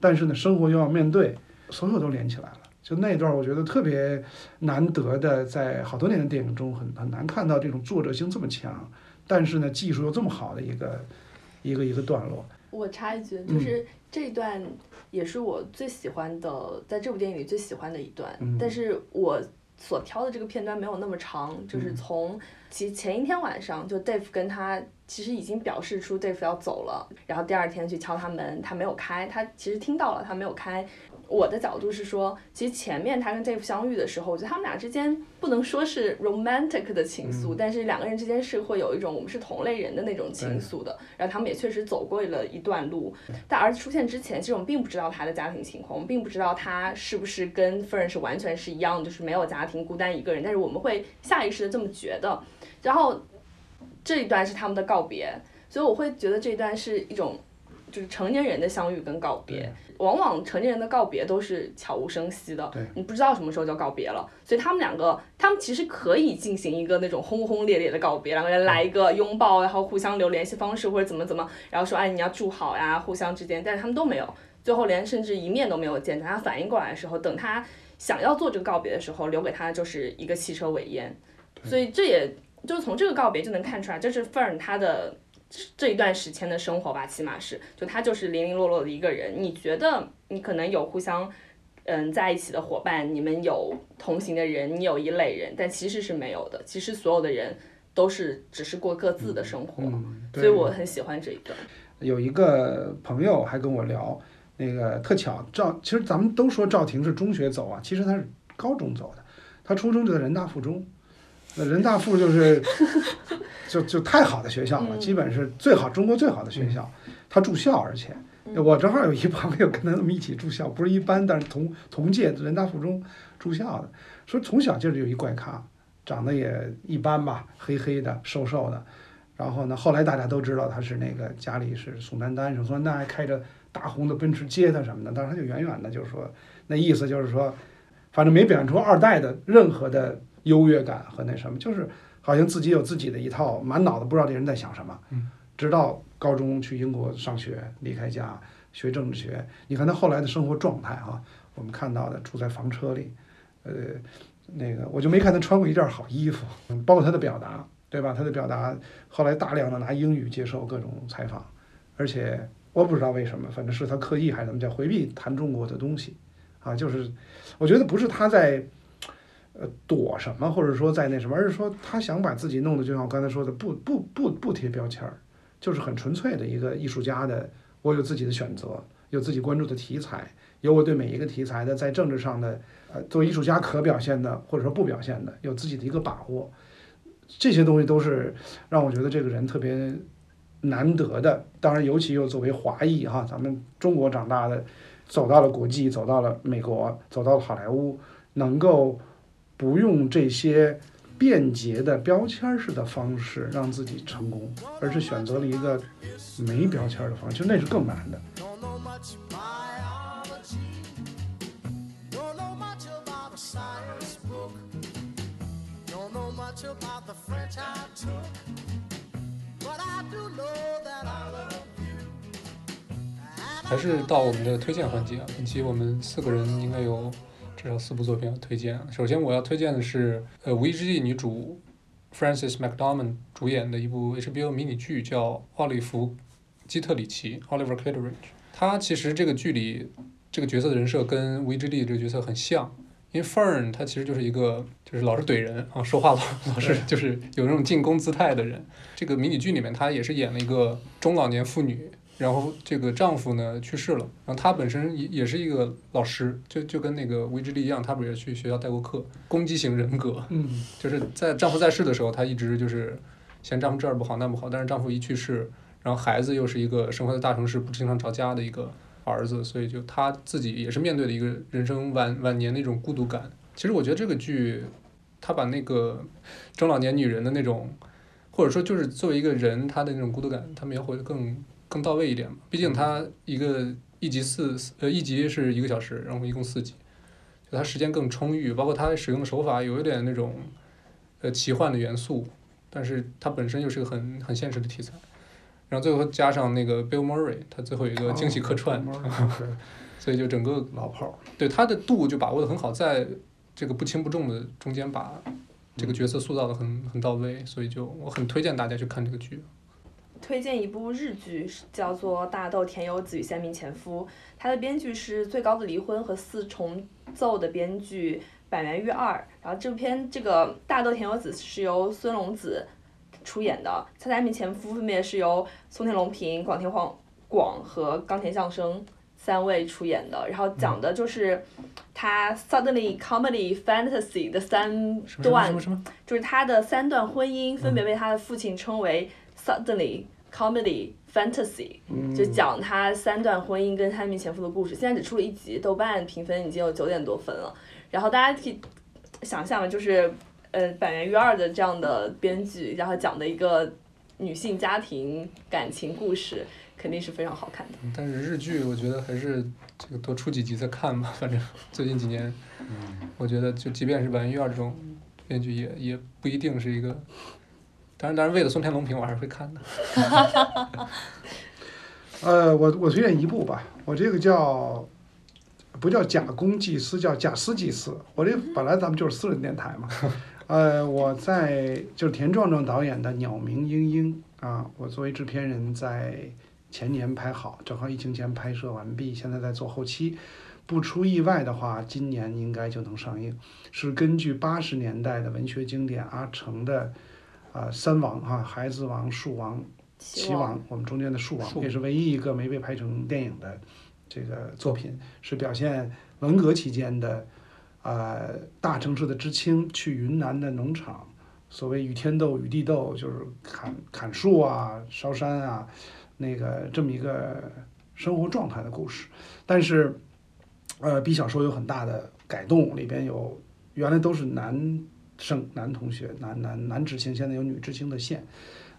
但是呢生活又要面对，所有都连起来了。就那段，我觉得特别难得的，在好多年的电影中很很难看到这种作者性这么强，但是呢技术又这么好的一个一个一个段落。我插一句，就是这段也是我最喜欢的，在这部电影里最喜欢的一段。嗯但是我所挑的这个片段没有那么长，就是从其前一天晚上，就 Dave 跟他其实已经表示出 Dave 要走了，然后第二天去敲他门，他没有开，他其实听到了，他没有开。我的角度是说，其实前面他跟 Dave 相遇的时候，我觉得他们俩之间不能说是 romantic 的情愫，但是两个人之间是会有一种我们是同类人的那种情愫的。然后他们也确实走过了一段路。但儿子出现之前，其实我们并不知道他的家庭情况，我们并不知道他是不是跟 Fern 是完全是一样，就是没有家庭，孤单一个人。但是我们会下意识的这么觉得。然后这一段是他们的告别，所以我会觉得这一段是一种就是成年人的相遇跟告别。往往成年人的告别都是悄无声息的对，你不知道什么时候就告别了。所以他们两个，他们其实可以进行一个那种轰轰烈烈的告别，两个人来一个拥抱，然后互相留联系方式或者怎么怎么，然后说哎你要住好呀，互相之间，但是他们都没有，最后连甚至一面都没有见。等他反应过来的时候，等他想要做这个告别的时候，留给他的就是一个汽车尾烟。所以这也就是从这个告别就能看出来，这是 Fern 他的这一段时间的生活吧，起码是，就他就是零零落落的一个人。你觉得你可能有互相嗯在一起的伙伴，你们有同行的人，你有一类人，但其实是没有的。其实所有的人都是只是过各自的生活，嗯，所以我很喜欢这一段。有一个朋友还跟我聊，那个特巧赵，其实咱们都说赵婷是中学走啊，其实她是高中走的，她初中就在人大附中，那人大附就是 [laughs] 就就太好的学校了，嗯。基本是最好中国最好的学校，他住校，而且我正好有一朋友跟他们一起住校，不是一般，但是同同届人大附中住校的，说从小就是有一怪咖，长得也一般吧，黑黑的，瘦瘦的。然后呢，后来大家都知道他是那个家里是宋丹丹，宋丹丹还开着大红的奔驰接他什么的，但是他就远远的就是说，那意思就是说，反正没表现出二代的任何的优越感和那什么，就是好像自己有自己的一套，满脑子不知道这人在想什么。嗯。直到高中去英国上学，离开家学政治学，你看他后来的生活状态啊、我们看到的住在房车里，呃，那个我就没看他穿过一件好衣服，嗯包括他的表达，对吧？他的表达后来大量的拿英语接受各种采访，而且我不知道为什么，反正是他刻意还是怎么叫回避谈中国的东西，啊，就是我觉得不是他在呃躲什么，或者说在那什么，而是说他想把自己弄得就像我刚才说的，不不不不贴标签儿，就是很纯粹的一个艺术家的，我有自己的选择，有自己关注的题材，有我对每一个题材的在政治上的呃作为艺术家可表现的或者说不表现的，有自己的一个把握。这些东西都是让我觉得这个人特别难得的。当然，尤其又作为华裔哈，咱们中国长大的，走到了国际，走到了美国，走到了好莱坞，能够不用这些便捷的标签式的方式让自己成功，而是选择了一个没标签的方式，其实那是更难的。还是到我们的推荐环节啊。本期我们四个人应该有至少四部作品要推荐。首先我要推荐的是呃《无意之地》女主 Frances McDormand 主演的一部 HBO 迷你剧，叫《奥利弗·基特里奇》（Oliver Kitteridge）。她其实这个剧里这个角色的人设跟《无意之地》这个角色很像。因为 Fern 他其实就是一个就是老是怼人啊，说话老 [laughs] 老是就是有那种进攻姿态的人。这个迷你剧里面，他也是演了一个中老年妇女，然后这个丈夫呢去世了，然后她本身也也是一个老师，就就跟那个维之利一样，她不是也去学校代过课，攻击型人格，嗯，就是在丈夫在世的时候，她一直就是嫌丈夫这儿不好那不好，但是丈夫一去世，然后孩子又是一个生活在大城市不经常着家的一个儿子，所以就她自己也是面对的一个人生晚晚年的一种孤独感。其实我觉得这个剧她把那个中老年女人的那种，或者说就是作为一个人她的那种孤独感，他描绘的更更到位一点嘛。毕竟它一个一集四呃一集是一个小时，然后一共四集，就他时间更充裕，包括它使用的手法有一点那种呃奇幻的元素，但是它本身又是个很很现实的题材。然后最后加上那个 Bill Murray，他最后有一个惊喜客串，[laughs] 所以就整个老炮儿，对他的度就把握的很好，在这个不轻不重的中间把这个角色塑造的很很到位，所以就我很推荐大家去看这个剧。推荐一部日剧，是叫做《大豆田有子与三名前夫》，它的编剧是最高的离婚和四重奏的编剧板垣裕二。然后这篇这个大豆田有子是由孙龙子出演的，他三名前夫分别是由松田龙平、广田晃广和冈田将生三位出演的。然后讲的就是他 suddenly comedy fantasy 的三段？就是他的三段婚姻分别被他的父亲称为 suddenly comedy fantasy，、嗯就讲他三段婚姻跟他面前夫的故事。现在只出了一集，豆瓣评分已经有九点多分了。然后大家可以想象，就是呃板垣裕二的这样的编剧，然后讲的一个女性家庭感情故事，肯定是非常好看的。但是日剧我觉得还是这个多出几集再看吧，反正最近几年，我觉得就即便是板垣裕二这种编剧也也不一定是一个。当然，当然，为了松田龙平，我还是会看的。[laughs] 呃，我我推荐一部吧，我这个叫不叫假公济私，叫假私济私。我这本来咱们就是私人电台嘛，呃，我在就是田壮壮导演的《鸟鸣莺莺》啊，我作为制片人在前年拍好，正好疫情前拍摄完毕，现在在做后期。不出意外的话，今年应该就能上映。是根据八十年代的文学经典阿城的啊、三王哈、孩子王、树王、齐王，我们中间的树王树也是唯一一个没被拍成电影的这个作品，是表现文革期间的呃大城市的知青去云南的农场，所谓与天斗、与地斗，就是砍砍树啊、烧山啊，那个这么一个生活状态的故事。但是，呃，比小说有很大的改动，里边有原来都是男生男同学、男男男知青，现在有女知青的线。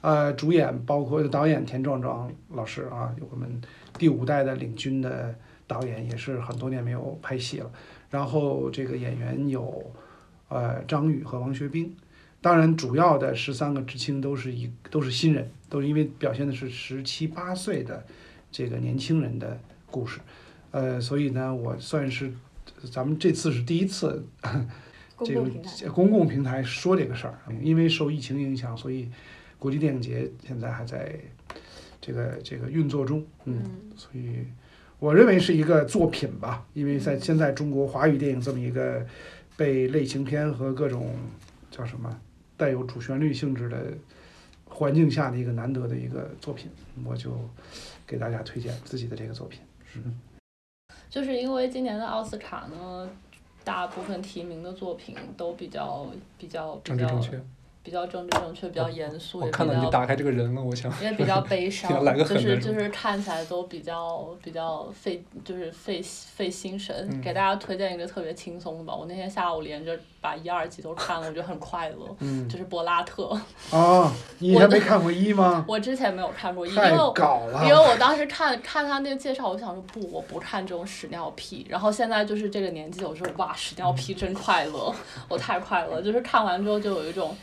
呃，主演包括导演田壮壮老师啊，我们第五代的领军的导演，也是很多年没有拍戏了。然后这个演员有呃张宇和王学兵，当然主要的十三个知青都是一都是新人，都是因为表现的是十七八岁的这个年轻人的故事，呃，所以呢，我算是咱们这次是第一次这个公共平台。说这个事儿，因为受疫情影响，所以国际电影节现在还在这个这个运作中，嗯，所以我认为是一个作品吧，因为在现在中国华语电影这么一个被类型片和各种叫什么带有主旋律性质的环境下的一个难得的一个作品，我就给大家推荐自己的这个作品。就是因为今年的奥斯卡呢，大部分提名的作品都比较比较比较。比较政治正确，比较严肃，我也比较看到你打开这个人了，我想也比较悲 [laughs] 伤来，个就是狠的是就是看起来都比较比较费，就是费费心神。嗯给大家推荐一个特别轻松的吧，我那天下午连着把一二集都看了，我觉得很快乐。嗯就是柏拉特，啊，[laughs] 你以前没看过一吗？我之前没有看过一，因太为我搞，因为我当时看看他那个介绍，我想说不，我不看这种屎尿屁。然后现在就是这个年纪，我说哇，屎尿屁真快乐，[laughs] 我太快乐。就是看完之后就有一种，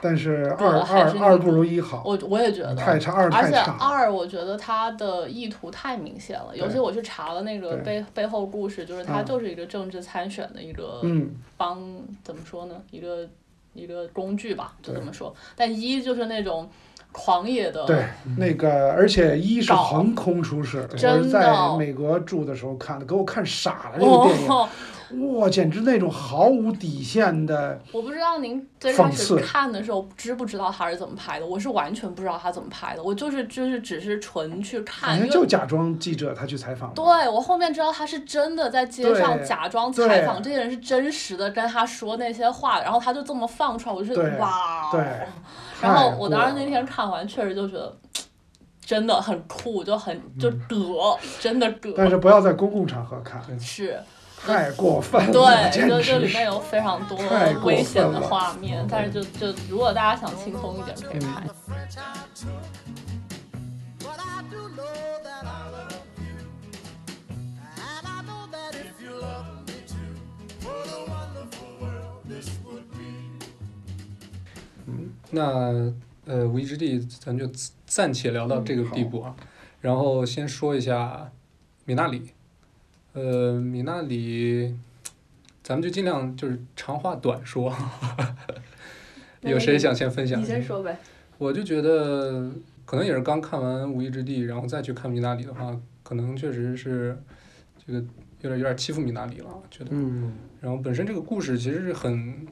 但是二是二二不如一好，我我也觉得太差，二而且。二，我觉得他的意图太明显了，尤其我去查了那个背背后故事，就是他嗯就是一个政治参选的一个嗯，帮，怎么说呢，一个一个工具吧，就对这么说。但一就是那种狂野的，对，那个而且一是横空出世，我真的是在美国住的时候看的，给我看傻了 [laughs] 这个电影，哦，哇，简直那种毫无底线的，我不知道您最开始看的时候知不知道他是怎么拍的，我是完全不知道他怎么拍的，我就是就是只是纯去好看。就假装记者他去采访。对，我后面知道他是真的在街上假装采访，这些人是真实的跟他说那些话，然后他就这么放出来，我就觉得对哇哦。对，然后我当时那天看完，确实就觉得真的很酷，就很就嗯得，真的得。但是不要在公共场合看。是，太过分了，对，简就就直是里面有非常多危险的画面，但是就就如果大家想轻松一点，可以看。I I I I. 那呃，无意之地咱就暂且聊到这个地步啊。然后先说一下米纳里，呃，米娜里，咱们就尽量就是长话短说。[laughs] 有谁想先分享？你先。说呗。我就觉得，可能也是刚看完《无意之地》，然后再去看米纳里的话，可能确实是这个有点有点欺负米纳里了，觉得。嗯然后本身这个故事其实是很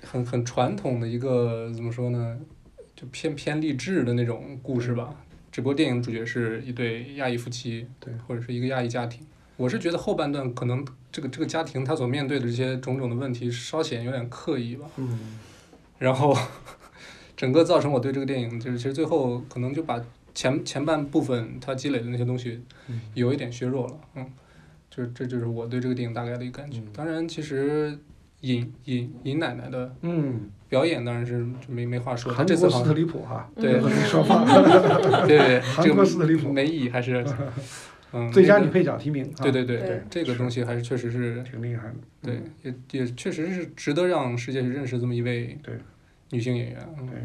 很很传统的一个怎么说呢，就偏偏励志的那种故事吧。只不过电影主角是一对亚裔夫妻，对，或者是一个亚裔家庭。我是觉得后半段可能这个这个家庭他所面对的这些种种的问题稍显有点刻意吧。嗯 [laughs] 然后 [laughs] 整个造成我对这个电影就是其实最后可能就把前前半部分他积累的那些东西嗯有一点削弱了，嗯，就是这就是我对这个电影大概的一个感觉。嗯当然，其实尹尹尹奶奶的嗯，表演当然是就没没话说，她韩这次好像国斯特里普哈，对和你说话，[laughs] 对对韩这国斯特里普个没意义还是嗯最佳女配角提名，啊对对对对。这个东西还是确实是挺厉害的，对嗯，也也确实是值得让世界去认识这么一位对。女性演员。嗯。对，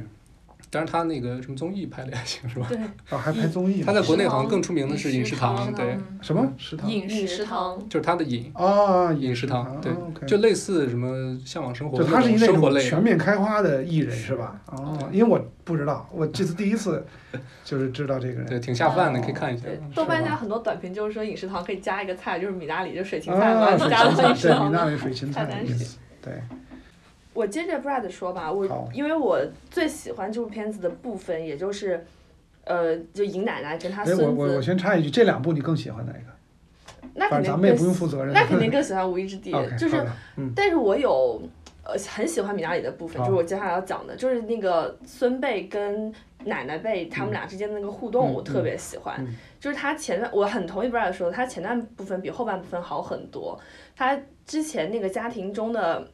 但是他那个什么综艺拍的也行是吧？对，啊还拍综艺他，在国内好像更出名的是饮食堂，堂对，什么？食堂？饮饮食食堂。堂，就是他的饮啊，饮食堂，对。就类似什么向往生活就他是一类的，全面开花的艺人是。吧？哦，因为我不知道，我这次第一次 [laughs] 就是知道这个人。对，挺下饭的，哦可以看一下。对。嗯，豆瓣上很多短评就是说饮食堂可以加一个菜，就是米大里，就水芹菜嘛，啊，水加到芹菜，对，饮食堂米。纳里水芹菜对，我接着 Brad 说吧，我因为我最喜欢这部片子的部分，也就是，呃，就尹奶奶跟她哎，我孙我我，先插一句，这两部你更喜欢哪个？那肯定咱们也不用负责任。那肯定更喜欢《无依之地 [laughs] 就是嗯，但是我有呃很喜欢米纳里的部分，就是我接下来要讲的，就是那个孙辈跟奶奶辈他们俩之间的那个互动，嗯我特别喜欢。嗯就是他前段我很同意 Brad 说的，他前段部分比后半部分好很多。他之前那个家庭中的。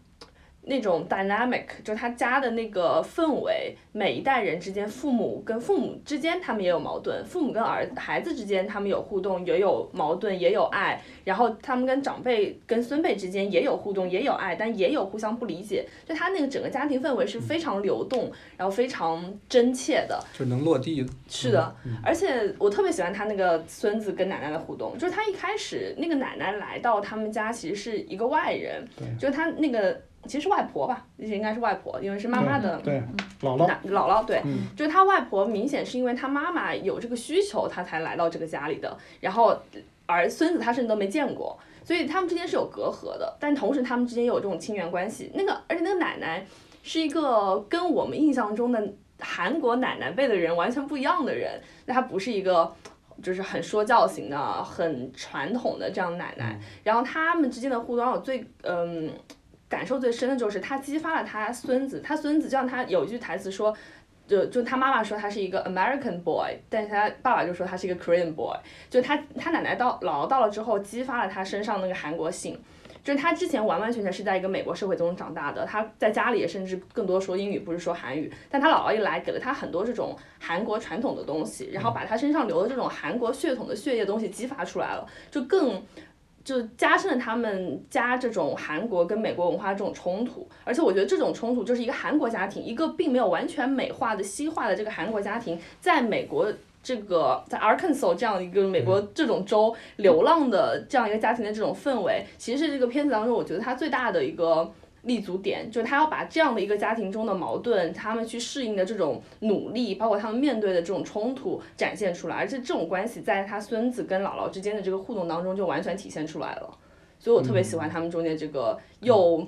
那种 dynamic，就是他家的那个氛围，每一代人之间，父母跟父母之间他们也有矛盾，父母跟儿孩子之间他们有互动，也有矛盾，也有爱，然后他们跟长辈、跟孙辈之间也有互动，也有爱，但也有互相不理解。就他那个整个家庭氛围是非常流动，然后非常真切的。就能落地的。是的，而且我特别喜欢他那个孙子跟奶奶的互动，就是他一开始那个奶奶来到他们家，其实是一个外人，就是他那个其实是外婆吧，应该是外婆，因为是妈妈的对姥姥，奶姥姥，对，嗯就是他外婆明显是因为他妈妈有这个需求，他才来到这个家里的，然后而孙子他甚至都没见过，所以他们之间是有隔阂的，但同时他们之间也有这种亲缘关系。那个而且那个奶奶是一个跟我们印象中的韩国奶奶辈的人完全不一样的人，那她不是一个。就是很说教型的、很传统的这样的奶奶，然后他们之间的互动让我最嗯感受最深的就是他激发了他孙子，他孙子就像他有一句台词说，就就他妈妈说他是一个 American boy，但是他爸爸就说他是一个 Korean boy，就他他奶奶到姥姥到了之后，激发了他身上那个韩国性。就是他之前完完全全是在一个美国社会中长大的，他在家里也甚至更多说英语，不是说韩语。但他姥姥一来，给了他很多这种韩国传统的东西，然后把他身上流的这种韩国血统的血液东西激发出来了，就更就加深了他们家这种韩国跟美国文化这种冲突，而且我觉得这种冲突就是一个韩国家庭，一个并没有完全美化的西化的这个韩国家庭，在美国这个在 Arkansas 这样一个美国这种州流浪的这样一个家庭的这种氛围，其实是这个片子当中我觉得它最大的一个。立足点就是他要把这样的一个家庭中的矛盾，他们去适应的这种努力，包括他们面对的这种冲突展现出来，而且这种关系在他孙子跟姥姥之间的这个互动当中就完全体现出来了。所以我特别喜欢他们中间这个又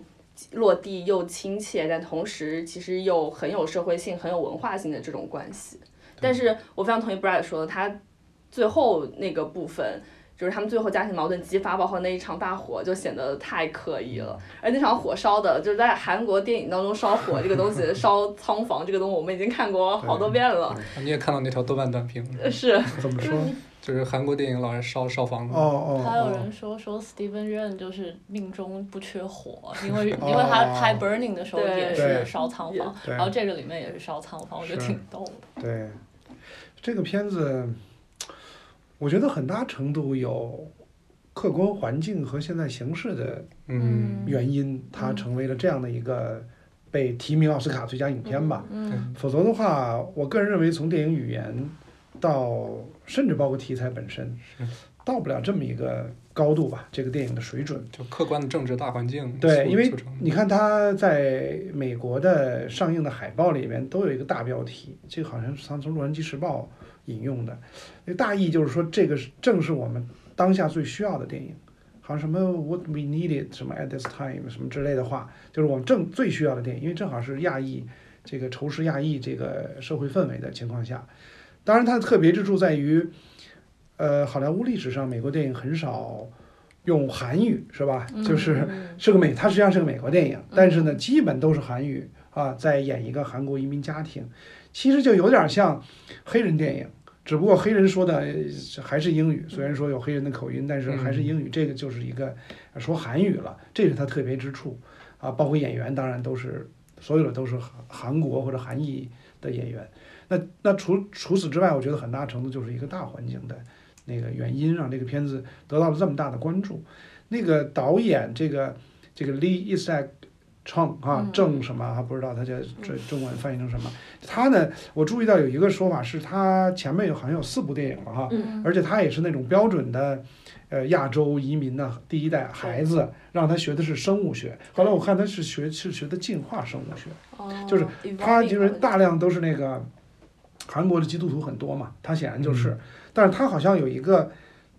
落地又亲切，但同时其实又很有社会性、很有文化性的这种关系。但是我非常同意 Brad 说的，他最后那个部分。就是他们最后家庭矛盾激发，包括那一场大火，就显得太刻意了。而那场火烧的，就是在韩国电影当中烧火这个东西，[laughs] 烧仓房这个东西，我们已经看过好多遍了。你也看到那条豆瓣短评，是，怎么说？就是韩国电影老是烧烧房子。哦哦还有哦，人说说 Steven Yeun 就是命中不缺火，因为 [laughs] 因哦为他拍 Burning 的时候也是烧仓房，然后这个里面也是烧仓房，我觉得挺逗的。对，这个片子，我觉得很大程度有客观环境和现在形势的嗯，原因，它成为了这样的一个被提名奥斯卡最佳影片吧。嗯否则的话，我个人认为从电影语言到甚至包括题材本身，到不了这么一个高度吧，这个电影的水准。就客观的政治大环境对，因为你看它在美国的上映的海报里面都有一个大标题，这个好像是从从《洛杉矶时报》引用的，那大意就是说这个是正是我们当下最需要的电影，好像什么 What we needed 什么 at this time 什么之类的话，就是我们正最需要的电影，因为正好是亚裔这个仇视亚裔这个社会氛围的情况下，当然它的特别之处在于，呃，好莱坞历史上美国电影很少用韩语是吧？就是。嗯。是个美，它实际上是个美国电影，但是呢，基本都是韩语啊，在演一个韩国移民家庭，其实就有点像黑人电影，只不过黑人说的呃还是英语，虽然说有黑人的口音，但是还是英语，这个就是一个呃说韩语了，这是它特别之处啊，包括演员当然都是所有的都是韩韩国或者韩裔的演员，那那除除此之外，我觉得很大程度就是一个大环境的那个原因，让这个片子得到了这么大的关注。那个导演这个这个 Lee Isaac Chung 啊，嗯郑什么还不知道他叫这中文翻译成什么。他呢，我注意到有一个说法是他前面有好像有四部电影了哈，嗯而且他也是那种标准的。呃，亚洲移民的第一代孩子，让他学的是生物学。后来我看他是学是学的进化生物学，哦就是他因为大量都是那个韩国的基督徒很多嘛，他显然就是，但是他好像有一个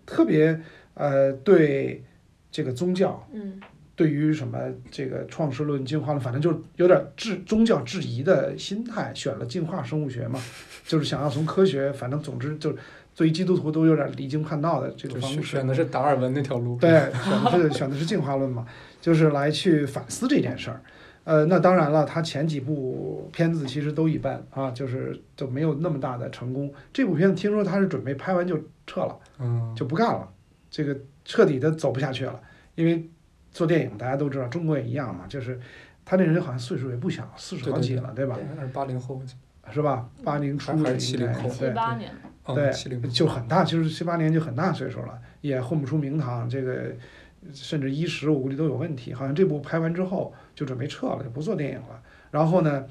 特别呃对这个宗教，嗯对于什么这个创世论、进化论，反正就是有点质宗教质疑的心态，选了进化生物学嘛，就是想要从科学，反正总之就是对于基督徒都有点离经叛道的这个选方式。选的是达尔文那条路。对，选的是选的是进化论嘛，就是来去反思这件事儿。呃，那当然了，他前几部片子其实都一般啊，就是就没有那么大的成功。这部片子听说他是准备拍完就撤了，嗯，就不干了，这个彻底的走不下去了。因为做电影大家都知道，中国也一样嘛，就是他那人好像岁数也不小，四十好几了，对吧？还是八零后，是吧？八零初还是七零后七对。八年，嗯，对七零后，就很大，就是七八年就很大岁数了，也混不出名堂，这个甚至衣食我估计都有问题。好像这部拍完之后就准备撤了，就不做电影了。然后呢，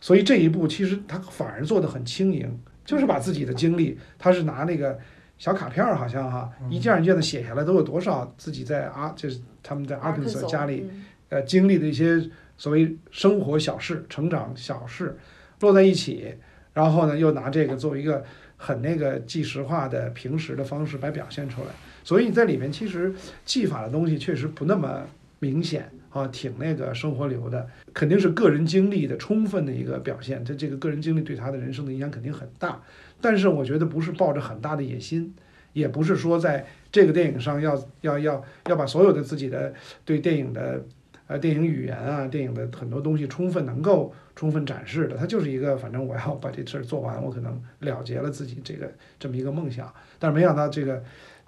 所以这一部其实他反而做的很轻盈，就是把自己的经历，他是拿那个小卡片儿，好像哈，一件一件的写下来，都有多少自己在阿就是他们在阿肯色家里嗯。呃经历的一些所谓生活小事、成长小事摞在一起，然后呢又拿这个作为一个很那个纪实化的平时的方式来表现出来，所以在里面其实技法的东西确实不那么明显啊，挺那个生活流的，肯定是个人经历的充分的一个表现，这这个个人经历对他的人生的影响肯定很大，但是我觉得不是抱着很大的野心。也不是说在这个电影上要要要要把所有的自己的对电影的呃电影语言啊，电影的很多东西充分能够充分展示的，它就是一个反正我要把这事儿做完，我可能了结了自己这个这么一个梦想，但是没想到这个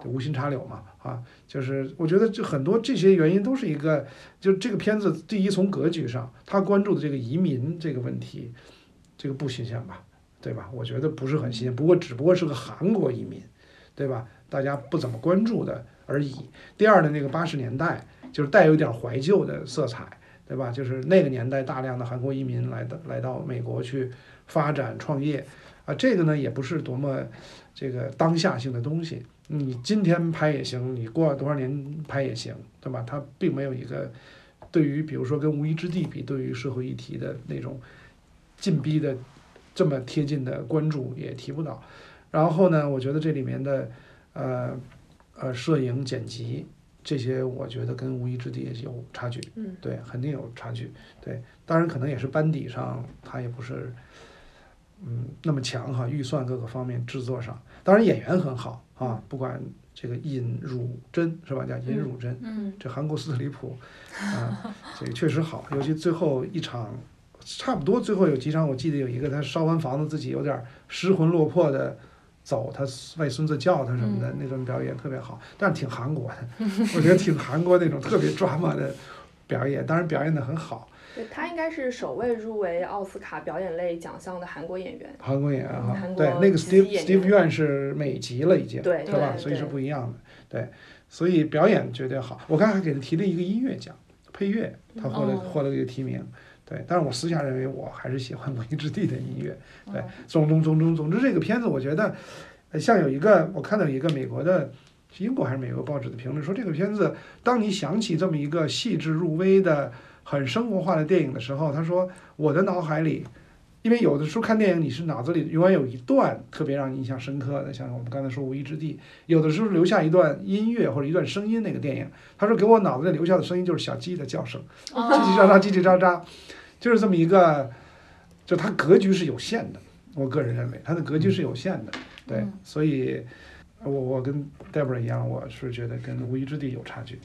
无心插柳嘛啊，就是我觉得就很多这些原因都是一个，就这个片子第一从格局上，他关注的这个移民这个问题，这个不新鲜吧，对吧？我觉得不是很新鲜，不过只不过是个韩国移民，对吧？大家不怎么关注的而已。第二呢，那个八十年代就是带有点怀旧的色彩，对吧？就是那个年代大量的韩国移民来到来到美国去发展创业，啊，这个呢也不是多么这个当下性的东西。你今天拍也行，你过了多少年拍也行，对吧？它并没有一个对于比如说跟《无依之地》比，对于社会议题的那种近逼的这么贴近的关注也提不到。然后呢，我觉得这里面的呃呃摄影剪辑这些，我觉得跟《无依之地》有差距。嗯，对，肯定有差距。对，当然可能也是班底上他也不是嗯那么强哈，预算各个方面制作上，当然演员很好啊，不管这个尹汝贞是吧，叫尹汝贞，嗯，这韩国斯特里普啊，这个确实好，尤其最后一场。差不多最后有几场，我记得有一个他烧完房子自己有点失魂落魄的走，他外孙子叫他什么的、嗯。那种表演特别好，但是挺韩国的，我觉得挺韩国那种特别 drama 的表演，当然表演的很好，对他应该是首位入围奥斯卡表演类奖项的韩国演员。韩国演员哈。对，那个 Steve Steve Yuan 是美籍了已经，对是吧？对所以是不一样的，对，所以表演绝对好。我刚才还给他提了一个音乐奖，配乐，他获了、哦。获了一个提名，对。但是我私下认为我还是喜欢《魔音之地》的音乐，对嗯。总总总总总之，这个片子我觉得，呃像有一个我看到一个美国的。是英国还是美国报纸的评论说，这个片子，当你想起这么一个细致入微的、很生活化的电影的时候，他说，我的脑海里因为有的时候看电影，你是脑子里永远有一段特别让你印象深刻的，像我们刚才说《无依之地》，有的时候留下一段音乐或者一段声音，那个电影，他说给我脑子里留下的声音就是小鸡的叫声，叽叽喳喳，叽叽喳喳，就是这么一个，就它格局是有限的，我个人认为它的格局是有限的，对，嗯所以我我跟 Debra 一样，我是觉得跟《无依之地》有差距，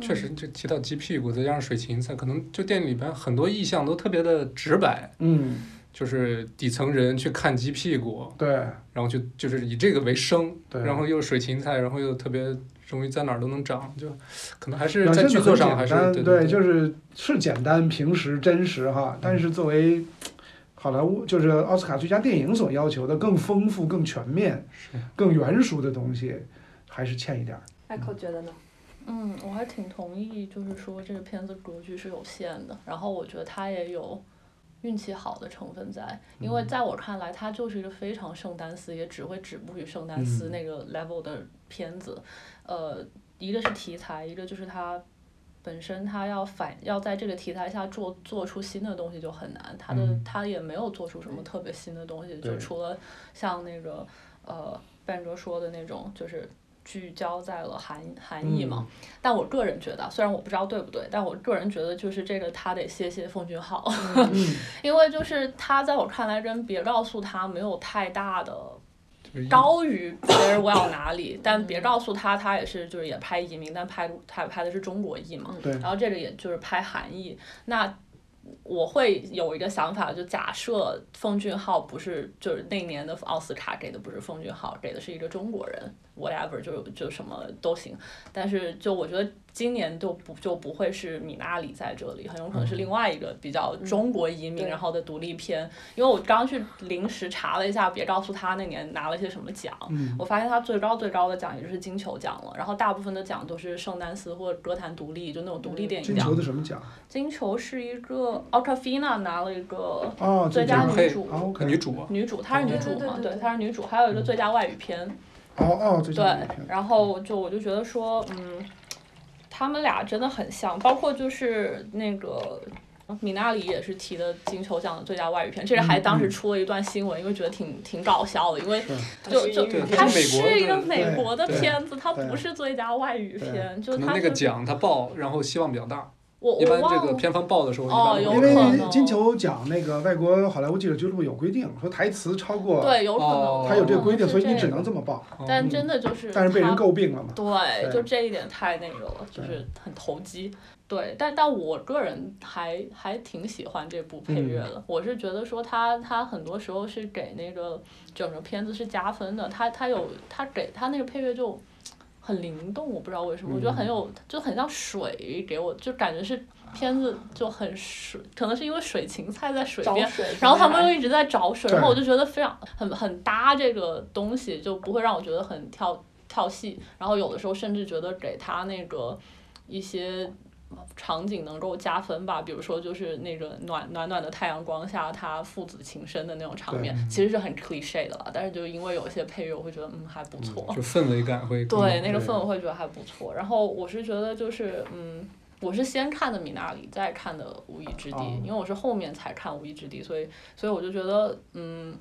确实，就提到鸡屁股，再加上水芹菜，可能就电影里边很多意象都特别的直白，嗯，就是底层人去看鸡屁股，对然后就就是以这个为生，对，然后又水芹菜，然后又特别容易在哪儿都能长，就可能还是在剧作上还是单，对对，就是是简单、平实、真实哈。但是作为好莱坞，就是奥斯卡最佳电影所要求的更丰富、更全面、更原熟的东西，还是欠一点儿。艾蔻觉得呢？嗯，我还挺同意，就是说这个片子格局是有限的，然后我觉得它也有运气好的成分在，因为在我看来，它就是一个非常圣丹斯，也只会止步于圣丹斯嗯。那个 level 的片子。呃，一个是题材，一个就是它本身它要反要在这个题材下做做出新的东西就很难，它的嗯。它也没有做出什么特别新的东西，就除了像那个呃半哲说的那种，就是聚焦在了韩韩裔嘛。但我个人觉得，虽然我不知道对不对，但我个人觉得就是这个他得谢谢奉俊昊，[laughs] 嗯，因为就是他在我看来跟别告诉他没有太大的高于 Blair Well 哪里，但别告诉他他也是就是也拍移民，但拍他拍的是中国裔嘛，对，然后这个也就是拍韩裔，那我会有一个想法，就假设奉俊昊不是就是那年的奥斯卡给的不是奉俊昊，给的是一个中国人，whatever 就就什么都行，但是就我觉得今年就不就不会是米娜里在这里，很有可能是另外一个比较中国移民对。然后的独立片，因为我刚刚去临时查了一下，别告诉他那年拿了些什么奖，嗯。我发现他最高最高的奖也就是金球奖了，然后大部分的奖都是圣丹斯或者歌坛独立，就那种独立电影奖金球。的什么奖？金球是一个奥卡菲娜拿了一个哦，最佳女主，哦女主啊，女主她是女主嘛，对。她是女主，还有一个最佳外语片，哦哦，最对佳影片，然后就我就觉得说，嗯，他们俩真的很像，包括就是那个。米娜里也是提的金球奖的最佳外语片，这个还当时出了一段新闻，因为觉得挺挺搞笑的，因为就就对它它是一个美国的片子，它不是最佳外语片，就可能它是那个奖他报，然后希望比较大。我一般这我忘了个片方报的时候，哦因为金球奖那个外国好莱坞记者俱乐部有规定，说台词超过，对有可能哦他有这个规定，所以你只能这么报。但嗯真的就是但是被人诟病了嘛？对就这一点太那个了，就是很投机。对，但但我个人还还挺喜欢这部配乐的。我是觉得说他他很多时候是给那个整个片子是加分的。他他有他给他那个配乐就很灵动，我不知道为什么，我觉得很有就很像水给我，就感觉是片子就很水，可能是因为水芹菜在水边。水，然后他们又一直在找水，然后我就觉得非常很很搭这个东西，就不会让我觉得很跳跳戏。然后有的时候甚至觉得给他那个一些场景能够加分吧，比如说就是那个暖暖暖的太阳光下，他父子情深的那种场面，其实是很 cliche 的了。但是就因为有一些配乐，我会觉得嗯还不错。就氛围感会对，那个氛围会觉得还不错。然后我是觉得就是嗯，我是先看的米纳里，再看的《无依之地》哦因为我是后面才看《无依之地》，所以所以我就觉得嗯，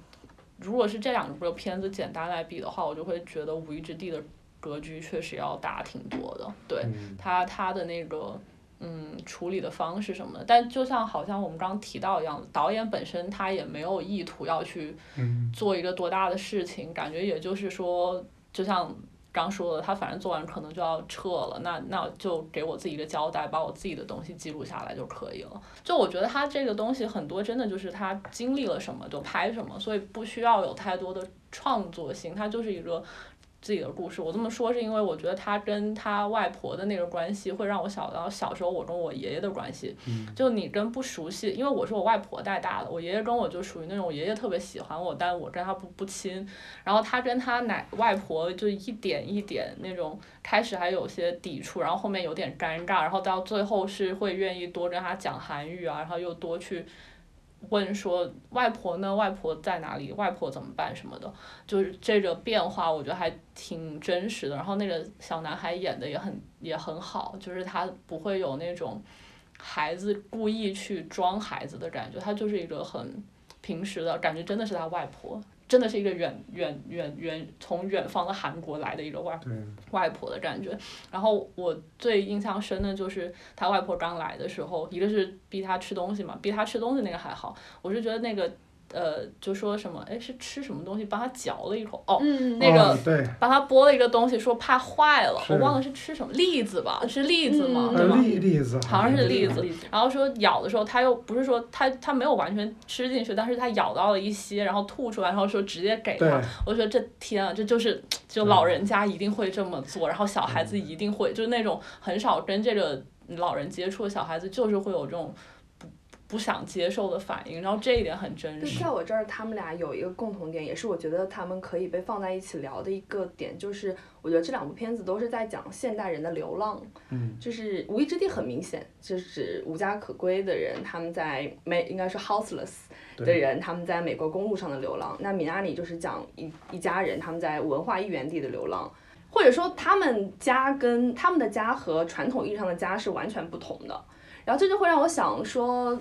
如果是这两部片子简单来比的话，我就会觉得《无依之地》的格局确实要大挺多的。对，嗯他他的那个。嗯，处理的方式什么的，但就像好像我们刚刚提到一样，导演本身他也没有意图要去嗯做一个多大的事情，感觉也就是说，就像刚说的，他反正做完可能就要撤了，那那就给我自己一个交代，把我自己的东西记录下来就可以了。就我觉得他这个东西很多真的就是他经历了什么就拍什么，所以不需要有太多的创作性，它就是一个。自己的故事，我这么说是因为我觉得他跟他外婆的那个关系会让我想到小时候我跟我爷爷的关系。就你跟不熟悉，因为我是我外婆带大的，我爷爷跟我就属于那种我爷爷特别喜欢我，但我跟他不不亲。然后他跟他奶外婆就一点一点那种，开始还有些抵触，然后后面有点尴尬，然后到最后是会愿意多跟他讲韩语啊，然后又多去。问说外婆呢？外婆在哪里？外婆怎么办什么的？就是这个变化，我觉得还挺真实的。然后那个小男孩演的也很也很好，就是他不会有那种孩子故意去装孩子的感觉，他就是一个很平时的感觉，真的是他外婆。真的是一个远远远远从远方的韩国来的一个外外婆的感觉。然后我最印象深的就是他外婆刚来的时候，一个是逼他吃东西嘛，逼他吃东西那个还好，我是觉得那个。呃，就说什么？哎，是吃什么东西？帮他嚼了一口。哦，那个对帮他剥了一个东西，说怕坏了。我忘了是吃什么栗子吧？是栗子吗？对吧？栗子。好像是栗子。然后说咬的时候，他又不是说他他没有完全吃进去，但是他咬到了一些，然后吐出来，然后说直接给他。我说这天啊，这就是就老人家一定会这么做，然后小孩子一定会，就是那种很少跟这个老人接触的小孩子，就是会有这种。不想接受的反应，然后这一点很真实。在我这儿，他们俩有一个共同点，也是我觉得他们可以被放在一起聊的一个点，就是我觉得这两部片子都是在讲现代人的流浪。嗯，就是《无意之地》很明显，就是指无家可归的人，他们在美应该是 houseless 的人，他们在美国公路上的流浪。那米拉里就是讲一一家人他们在文化一源地的流浪，或者说他们家跟他们的家和传统意义上的家是完全不同的。然后这就会让我想说。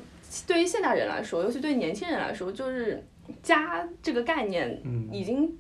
对于现代人来说，尤其对年轻人来说，就是家这个概念已经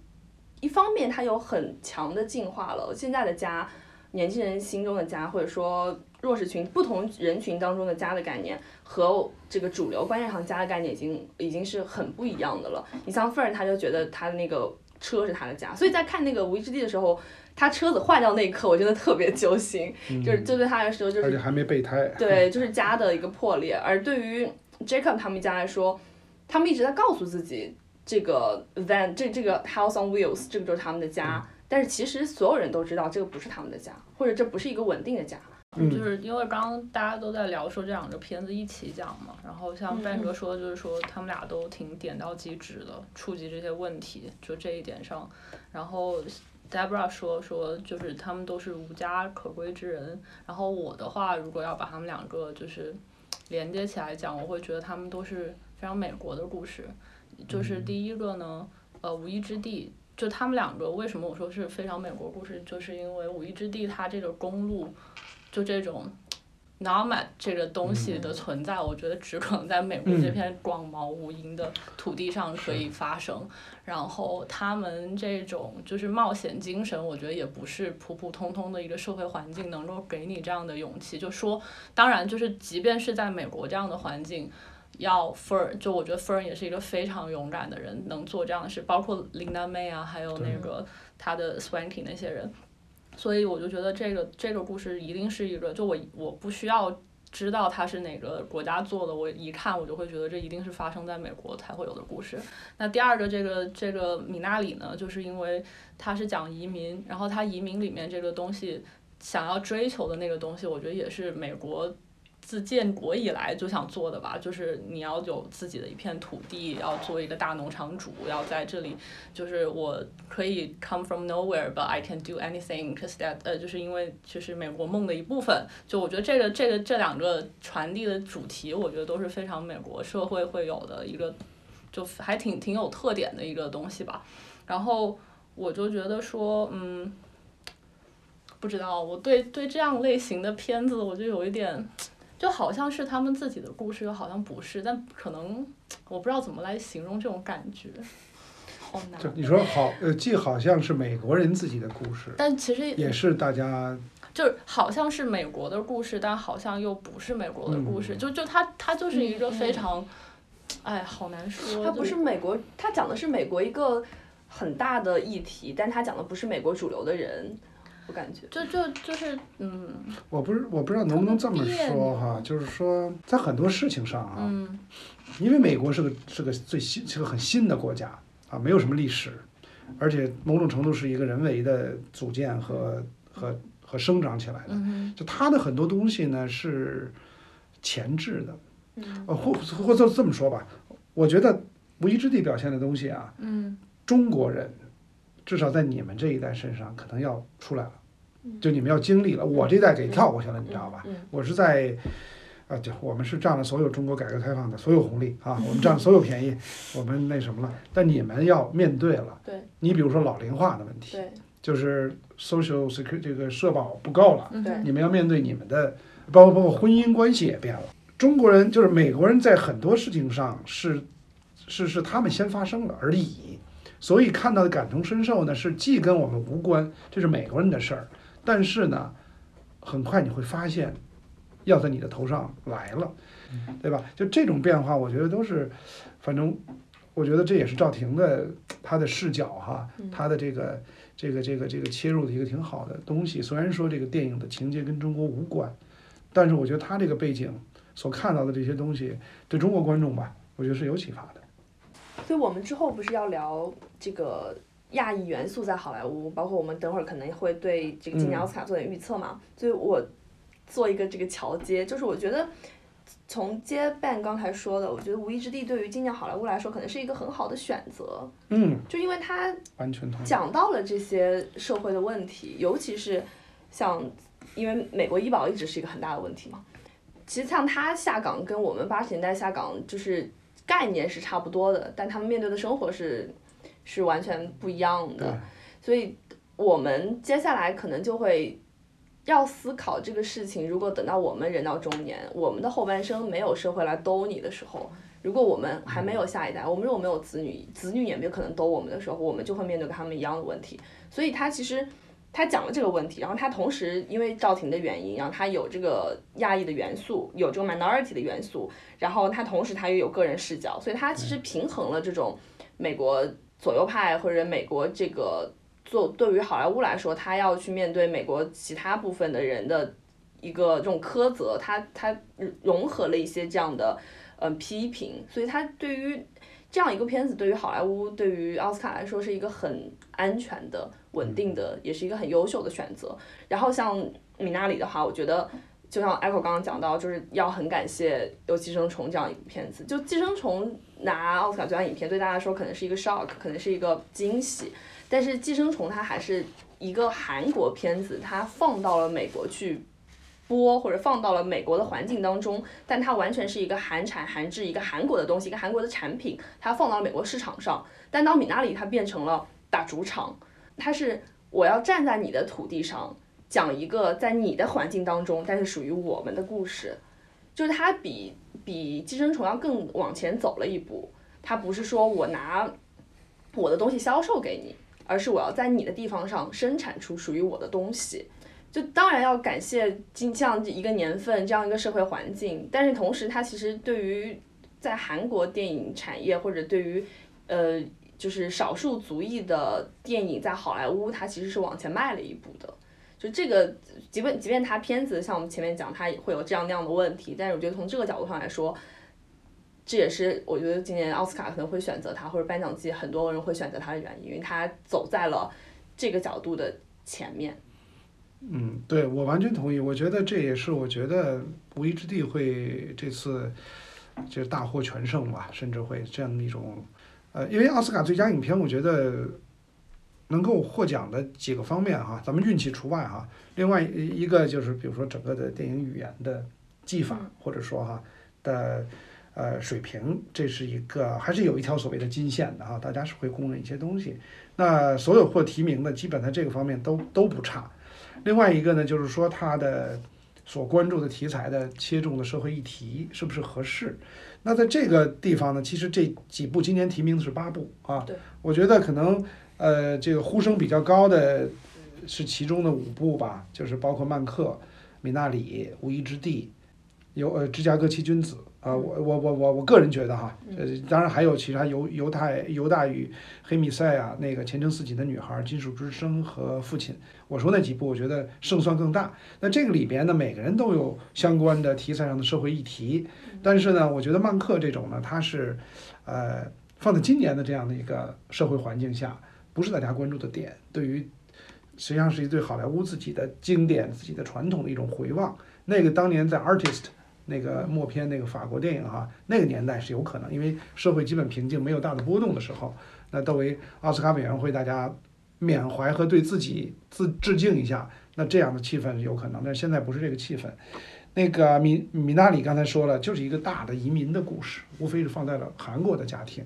一方面它有很强的进化了。现在的家，年轻人心中的家，或者说弱势群不同人群当中的家的概念，和这个主流观念上家的概念已经已经是很不一样的了。你像 Fern，他就觉得他的那个车是他的家，所以在看那个《无依之地》的时候，他车子坏掉那一刻，我真的特别揪心，就是这对他来说，就是而且还没备胎，对，就是家的一个破裂。而对于 Jacob 他们家来说，他们一直在告诉自己，这个 van 这这个 house on wheels 这个就是他们的家，但是其实所有人都知道这个不是他们的家，或者这不是一个稳定的家。嗯就是因为刚刚大家都在聊说这两个片子一起讲嘛，然后像 Ben 哥说就是说他们俩都挺点到即止的，触及这些问题，就这一点上。然后 Debra 说说就是他们都是无家可归之人，然后我的话如果要把他们两个就是。连接起来讲，我会觉得他们都是非常美国的故事。就是第一个呢，呃，《无依之地》，就他们两个为什么我说是非常美国故事，就是因为《无依之地》它这个公路，就这种。Nomad 这个东西的存在，我觉得只可能在美国这片广袤无垠的土地上可以发生。然后他们这种就是冒险精神，我觉得也不是普普通通的一个社会环境能够给你这样的勇气。就说，当然就是即便是在美国这样的环境，要 Fern，就我觉得 Fern 也是一个非常勇敢的人，能做这样的事。包括 Linda May 啊，还有那个他的 Swanky 那些人。所以我就觉得这个这个故事一定是一个，就我我不需要知道它是哪个国家做的，我一看我就会觉得这一定是发生在美国才会有的故事。那第二个这个这个米纳里呢，就是因为它是讲移民，然后它移民里面这个东西想要追求的那个东西，我觉得也是美国。自建国以来就想做的吧，就是你要有自己的一片土地，要做一个大农场主，要在这里，就是我可以 come from nowhere，but I can do anything，cause that，呃，就是因为就是美国梦的一部分。就我觉得这个这个这两个传递的主题，我觉得都是非常美国社会会有的一个，就还挺挺有特点的一个东西吧。然后我就觉得说，嗯，不知道我对对这样类型的片子，我就有一点。就好像是他们自己的故事，又好像不是，但可能我不知道怎么来形容这种感觉，好难。就你说好，呃，既好像是美国人自己的故事，但其实也是大家，就是好像是美国的故事，但好像又不是美国的故事。就就他他就是一个非常，哎，好难说。他不是美国，他讲的是美国一个。很大的议题，但他讲的不是美国主流的人，我感觉。就就就是嗯我不是我不知道能不能这么说哈，就是说在很多事情上啊，嗯因为美国是个是个最新是个很新的国家啊，没有什么历史，而且某种程度是一个人为的组建和和和生长起来的。嗯就它的很多东西呢是前置的，嗯呃，或或者这么说吧，我觉得无一之地表现的东西啊，嗯中国人至少在你们这一代身上可能要出来了，嗯就你们要经历了，我这代给跳过去了，你知道吧？嗯我是在，啊，就，我们是占了所有中国改革开放的所有红利啊，我们占了 [laughs] 所有便宜，我们那什么了，但你们要面对了，对你比如说老龄化的问题，对就是 social security 这个社保不够了，你们要面对你们的，包括包括婚姻关系也变了。中国人就是美国人在很多事情上是是是他们先发生了而已，所以看到的感同身受呢是既跟我们无关，这是美国人的事儿，但是呢，很快你会发现要在你的头上来了，对吧？就这种变化，我觉得都是，反正我觉得这也是赵婷的她的视角哈，她的这个这个这个这个切入的一个挺好的东西。虽然说这个电影的情节跟中国无关，但是我觉得她这个背景所看到的这些东西，对中国观众吧，我觉得是有启发的。所以我们之后不是要聊这个亚裔元素在好莱坞，包括我们等会儿可能会对这个今年嗯奥斯卡做点预测嘛。所以我做一个这个桥接，就是我觉得从接 Ben 刚才说的，我觉得《无意之地》对于今年好莱坞来说可能是一个很好的选择，嗯，就因为它完全。讲到了这些社会的问题，尤其是像因为美国医保一直是一个很大的问题嘛。其实像他下岗跟我们八十年代下岗就是概念是差不多的，但他们面对的生活是是完全不一样的。所以我们接下来可能就会要思考这个事情。如果等到我们人到中年，我们的后半生没有社会来兜你的时候，如果我们还没有下一代，我们如果没有子女，子女也没有可能兜我们的时候，我们就会面对跟他们一样的问题。所以他其实他讲了这个问题，然后他同时因为赵婷的原因，然后他有这个亚裔的元素，有这个 minority 的元素，然后他同时他又有个人视角，所以他其实平衡了这种美国左右派或者美国这个做对于好莱坞来说，他要去面对美国其他部分的人的一个这种苛责，他他融合了一些这样的嗯、批评，所以他对于这样一个片子，对于好莱坞，对于奥斯卡来说是一个很安全的、稳定的，也是一个很优秀的选择。然后像米纳里的话，我觉得就像 Echo 刚刚讲到，就是要很感谢有《寄生虫》这样一部片子。就《寄生虫》拿奥斯卡最佳影片，对大家来说可能是一个 shock，可能是一个惊喜。但是《寄生虫》它还是一个韩国片子，它放到了美国去播，或者放到了美国的环境当中，但它完全是一个韩产韩制，一个韩国的东西，一个韩国的产品，它放到了美国市场上。但当米纳里它变成了打主场，它是我要站在你的土地上，讲一个在你的环境当中，但是属于我们的故事，就是它比比寄生虫要更往前走了一步。它不是说我拿我的东西销售给你，而是我要在你的地方上生产出属于我的东西。就当然要感谢今这样一个年份，这样一个社会环境，但是同时它其实对于在韩国电影产业或者对于呃就是少数族裔的电影在好莱坞，它其实是往前迈了一步的。就这个，即便即便它片子像我们前面讲，它会有这样那样的问题，但是我觉得从这个角度上来说，这也是我觉得今年奥斯卡可能会选择它，或者颁奖季很多人会选择它的原因，因为它走在了这个角度的前面。嗯，对我完全同意。我觉得这也是我觉得无意之地会这次就大获全胜吧，甚至会这样的一种呃，因为奥斯卡最佳影片，我觉得能够获奖的几个方面哈，咱们运气除外哈。另外一一个就是比如说整个的电影语言的技法，或者说哈的。呃，水平这是一个还是有一条所谓的金线的哈，大家是会公认一些东西。那所有获提名的，基本在这个方面都都不差。另外一个呢，就是说它的所关注的题材的切中的社会议题是不是合适？那在这个地方呢，其实这几部今年提名的是八部啊对，我觉得可能呃这个呼声比较高的是其中的五部吧，就是包括《曼克》《米纳里》《无依之地》有呃《芝加哥七君子》啊、我我我我我个人觉得哈，呃，当然还有其他犹犹太犹大与黑米塞啊那个前程似锦的女孩、金属之声和父亲，我说那几部我觉得胜算更大。那这个里边呢，每个人都有相关的题材上的社会议题，但是呢，我觉得曼克这种呢，它是，呃，放在今年的这样的一个社会环境下，不是大家关注的点，对于实际上是一对好莱坞自己的经典、自己的传统的一种回望。那个当年在 Artist 那个默片那个法国电影哈，那个年代是有可能，因为社会基本平静，没有大的波动的时候，那作为奥斯卡委员会大家缅怀和对自己自致敬一下，那这样的气氛是有可能，但现在不是这个气氛。那个米米纳里刚才说了，就是一个大的移民的故事，无非是放在了韩国的家庭。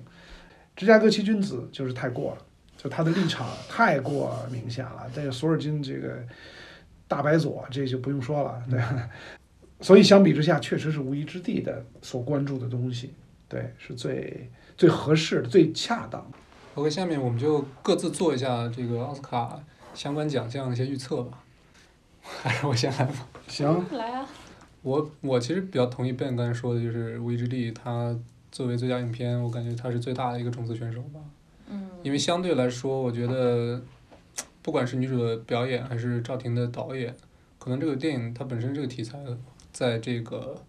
芝加哥七君子就是太过了，就他的立场太过明显了。这个索尔金这个大白左，这就不用说了，对？所以相比之下，确实是无疑之地的所关注的东西，对，是最最合适的、最恰当的。OK，下面我们就各自做一下这个奥斯卡相关奖项的一些预测吧。还是我先来吧。行，来啊，我我其实比较同意 Ben 刚才说的，就是《无依之地》，它作为最佳影片，我感觉它是最大的一个种子选手吧。嗯，因为相对来说，我觉得不管是女主的表演，还是赵婷的导演，可能这个电影它本身这个题材，在这个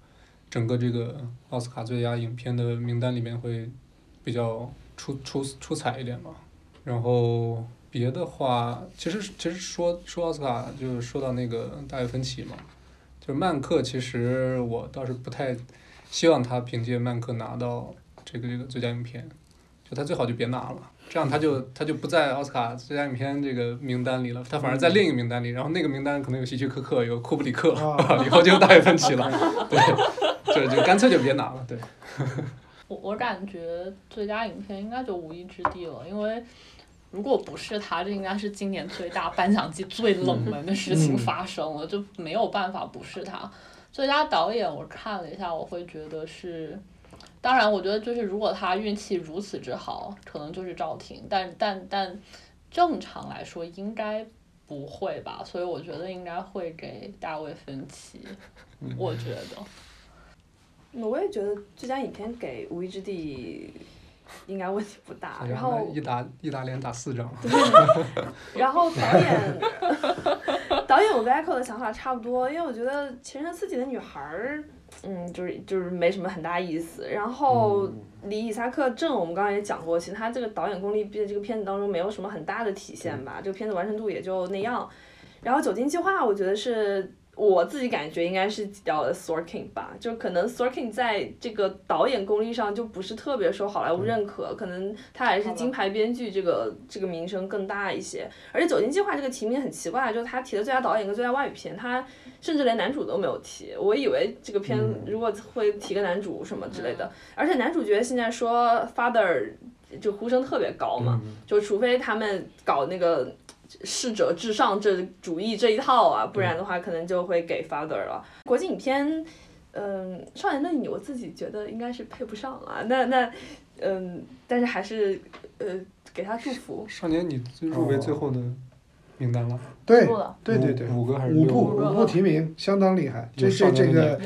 整个这个奥斯卡最佳影片的名单里面会比较出出出彩一点吧。然后别的话，其实其实说说奥斯卡，就是说到那个大卫芬奇嘛，就是曼克，其实我倒是不太希望他凭借曼克拿到这个这个最佳影片。就他最好就别拿了，这样他就他就不在奥斯卡最佳影片这个名单里了，他反而在另一个名单里，然后那个名单可能有希区柯克，有库布里克，啊。[laughs] 以后就大卫芬奇了，[laughs] 对，就就干脆就别拿了，对，[laughs] 我我感觉最佳影片应该就《无一之地》了，因为如果不是他，这应该是今年最大颁奖季最冷门的事情嗯。发生了，就没有办法不是他。最佳导演我看了一下，我会觉得是，当然我觉得就是如果他运气如此之好，可能就是赵婷，但但但正常来说应该不会吧，所以我觉得应该会给大卫芬奇，我觉得。[laughs] 我也觉得最佳影片给《无依之地》应该问题不大，然后一打一打连打四张，然后导演，导演我跟 Echo 的想法差不多，因为我觉得《前程似锦的女孩》儿，嗯，就是就是没什么很大意思。然后李伊萨克镇我们刚刚也讲过，其实他这个导演功力在这个片子当中没有什么很大的体现吧，这个片子完成度也就那样。然后《酒精计划》我觉得是。我自己感觉应该是挤掉了 Sorkin 吧，就可能 Sorkin 在这个导演功力上就不是特别受好莱坞认可，可能他还是金牌编剧这个这个名声更大一些。而且《酒精计划》这个提名很奇怪，就是他提的最佳导演跟最佳外语片，他甚至连男主都没有提。我以为这个片如果会提个男主什么之类的，而且男主角现在说 Father 就呼声特别高嘛，就除非他们搞那个。适者至上这主义这一套啊，不然的话可能就会给 Father 了。国际影片，嗯，少年的你，我自己觉得应该是配不上啊。那那，嗯，但是还是呃给他祝福。少年你入围最后的名单了，对对对对，五五个还是五部？五部提名，相当厉害。这这这个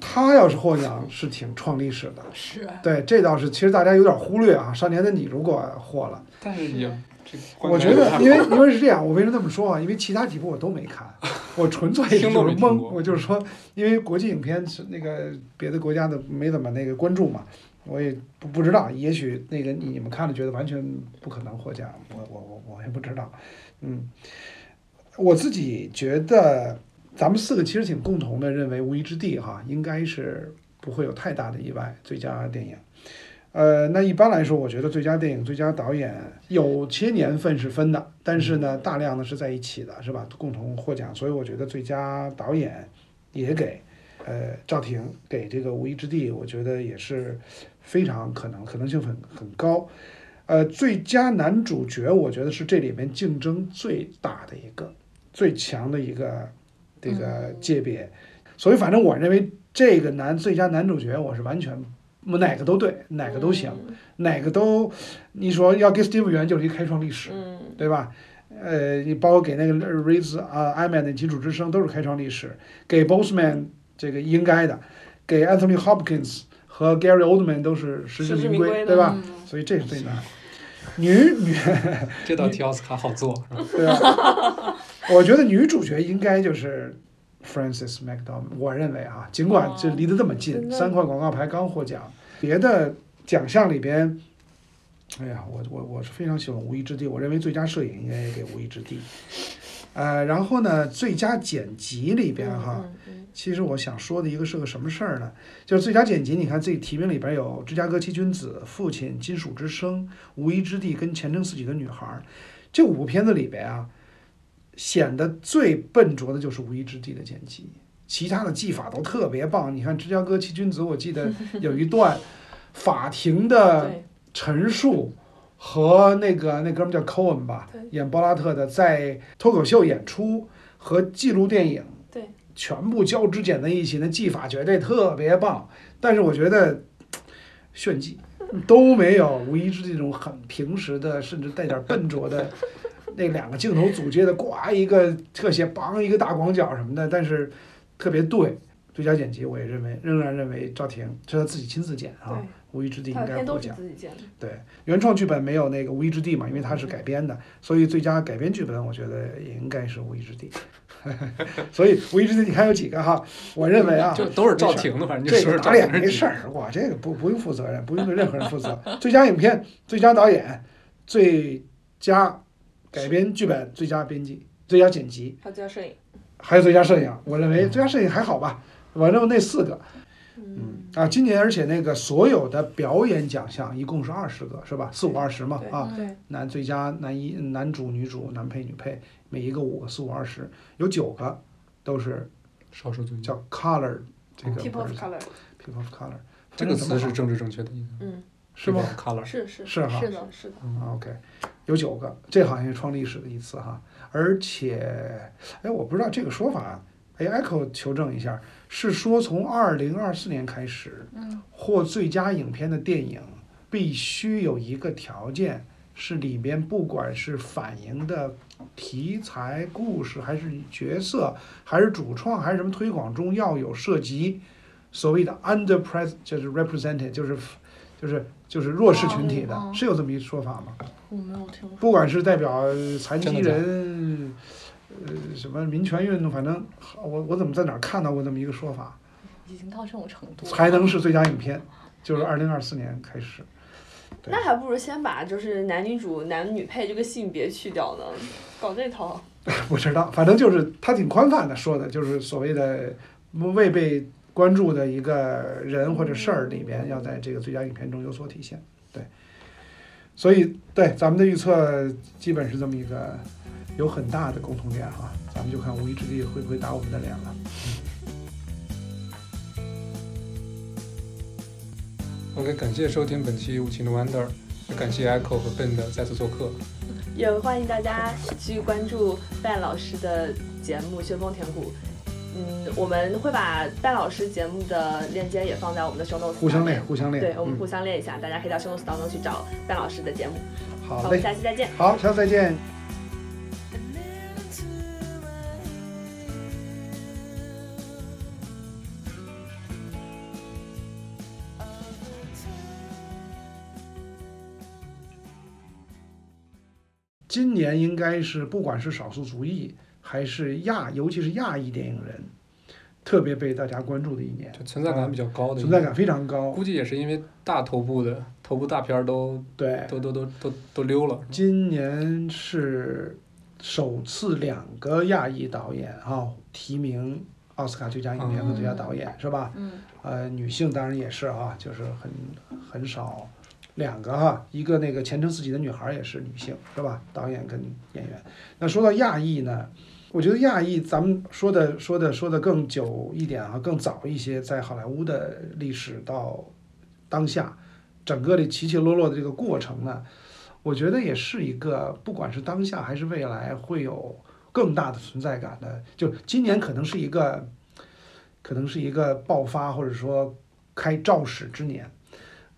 他要是获奖是挺创历史的。是对，这倒是，其实大家有点忽略啊。少年的你如果获了，但是也我觉得因为因为是这样，我为什么这么说啊？因为其他几部我都没看，[laughs] 我纯粹就是懵。我就是说，因为国际影片是那个别的国家的没怎么那个关注嘛，我也不不知道。也许那个你们看了觉得完全不可能获奖，我我我我也不知道。嗯，我自己觉得咱们四个其实挺共同的，认为《无依之地》哈应该是不会有太大的意外，最佳电影。呃，那一般来说，我觉得最佳电影、最佳导演有些年份是分的，但是呢，大量的是在一起的，是吧？共同获奖，所以我觉得最佳导演也给呃赵婷给这个《无依之地》，我觉得也是非常可能，可能性很很高。呃，最佳男主角，我觉得是这里面竞争最大的一个、最强的一个这个界别，所以反正我认为这个男最佳男主角，我是完全我哪个都对，哪个都行，哪个都，你说要给 Steve 原就是一开创历史，嗯，对吧？呃，你包括给那个 Riz 啊、艾曼的基础之声都是开创历史，给 Boseman 这个应该的，给 Anthony Hopkins 和 Gary Oldman 都是实至名归，对吧？嗯所以这是最难。[laughs] 女女这道题奥斯卡好做，对吧对啊，[laughs] 我觉得女主角应该就是 Frances McDormand，我认为啊，尽管这离得这么近，三块广告牌刚获奖，别的奖项里边，哎呀，我我我是非常喜欢《无依之地》，我认为最佳摄影应该也给《无依之地》。呃，然后呢，最佳剪辑里边哈，其实我想说的一个是个什么事儿呢？就是最佳剪辑，你看这提名里边有《芝加哥七君子》《父亲》《金属之声》《无依之地》跟《前程似锦的女孩》这五部片子里边啊，显得最笨拙的就是《无依之地》的剪辑，其他的技法都特别棒。你看《芝加哥七君子》，我记得有一段 [laughs] 法庭的，陈述和那个那哥们叫 Cohen 吧，演波拉特的，在脱口秀演出和纪录电影，对，全部交织剪在一起，那技法绝对特别棒。但是我觉得炫技 [laughs] 都没有无一之地这种很平实的，甚至带点笨拙的那两个镜头组接的，呱一个特写，梆一个大广角什么的，但是特别对。最佳剪辑，我也认为，仍然认为赵婷是他自己亲自剪啊，对，无一之地应他的片都是该获奖。自己剪的。对，原创剧本没有那个《无依之地》嘛，因为它是改编的，所以最佳改编剧本我觉得也应该是《无依之地》。[laughs] 所以《无依之地》你看有几个哈？我认为啊，就都是赵婷的，反正就是赵个打脸婷是几没事儿，我这个不不用负责任，不用对任何人负责。最佳影片、最佳导演、最佳改编剧本、最佳编辑、最佳剪辑，还有最佳摄影。还有最佳摄影。我认为最佳摄影还好吧，我认为那四个，嗯，啊，今年而且那个所有的表演奖项一共是二十个，是吧？四五二十嘛，啊，对，男最佳男一、男主、女主、男配、女配，每一个五个，四五二十，有九个都是少数族裔。叫 color 这个 People of Color，people of color，这个词是政治正确的意思，嗯，是吗？？Color，是是是哈是的，是的。嗯，OK，有九个，这好像是创历史的一次哈。而且，哎，我不知道这个说法，哎，Echo 求证一下，是说从二零二四年开始，嗯，获最佳影片的电影必须有一个条件，是里边不管是反映的题材、故事，还是角色，还是主创，还是什么推广中，要有涉及所谓的 underpres 就是 represented，就是就是就是弱势群体的，是有这么一说法吗？我没有听说。不管是代表残疾人，呃，什么民权运动，反正我我怎么在哪儿看到过这么一个说法，已经到这种程度，才能是最佳影片，就是二零二四年开始。那还不如先把就是男女主、男女配这个性别去掉呢，搞这套。[laughs] 不知道，反正就是他挺宽泛的说的，就是所谓的未被关注的一个人或者事儿里边，要在这个最佳影片中有所体现。对，所以对咱们的预测基本是这么一个有很大的共同点哈，咱们就看无意之地会不会打我们的脸了。OK，感谢收听本期《无情的 Wonder》，也感谢 Echo 和 Ben 的再次做客。也欢迎大家去关注 Ben 老师的节目《旋风填谷》。嗯，我们会把戴老师节目的链接也放在我们的 show notes 互相练，互相练。对，我们嗯互相练一下，大家可以到 show notes 当中去找戴老师的节目。好，好我们嘞，下期再见。好，下次再见。今年应该是不管是少数族裔还是亚，尤其是亚裔电影人，特别被大家关注的一年，就存在感比较高的，存在感非常高。估计也是因为大头部的头部大片都对，都都都都都溜了。今年是首次两个亚裔导演啊提名奥斯卡最佳影片和最佳导演，是吧？嗯，呃，女性当然也是啊，就是很很少，两个哈，一个那个前程似锦的女孩也是女性，是吧？导演跟演员。那说到亚裔呢，我觉得亚裔咱们说的说的说的更久一点啊，更早一些，在好莱坞的历史到当下，整个的起起落落的这个过程呢，我觉得也是一个，不管是当下还是未来，会有更大的存在感的。就今年可能是一个，可能是一个爆发或者说开肇始之年。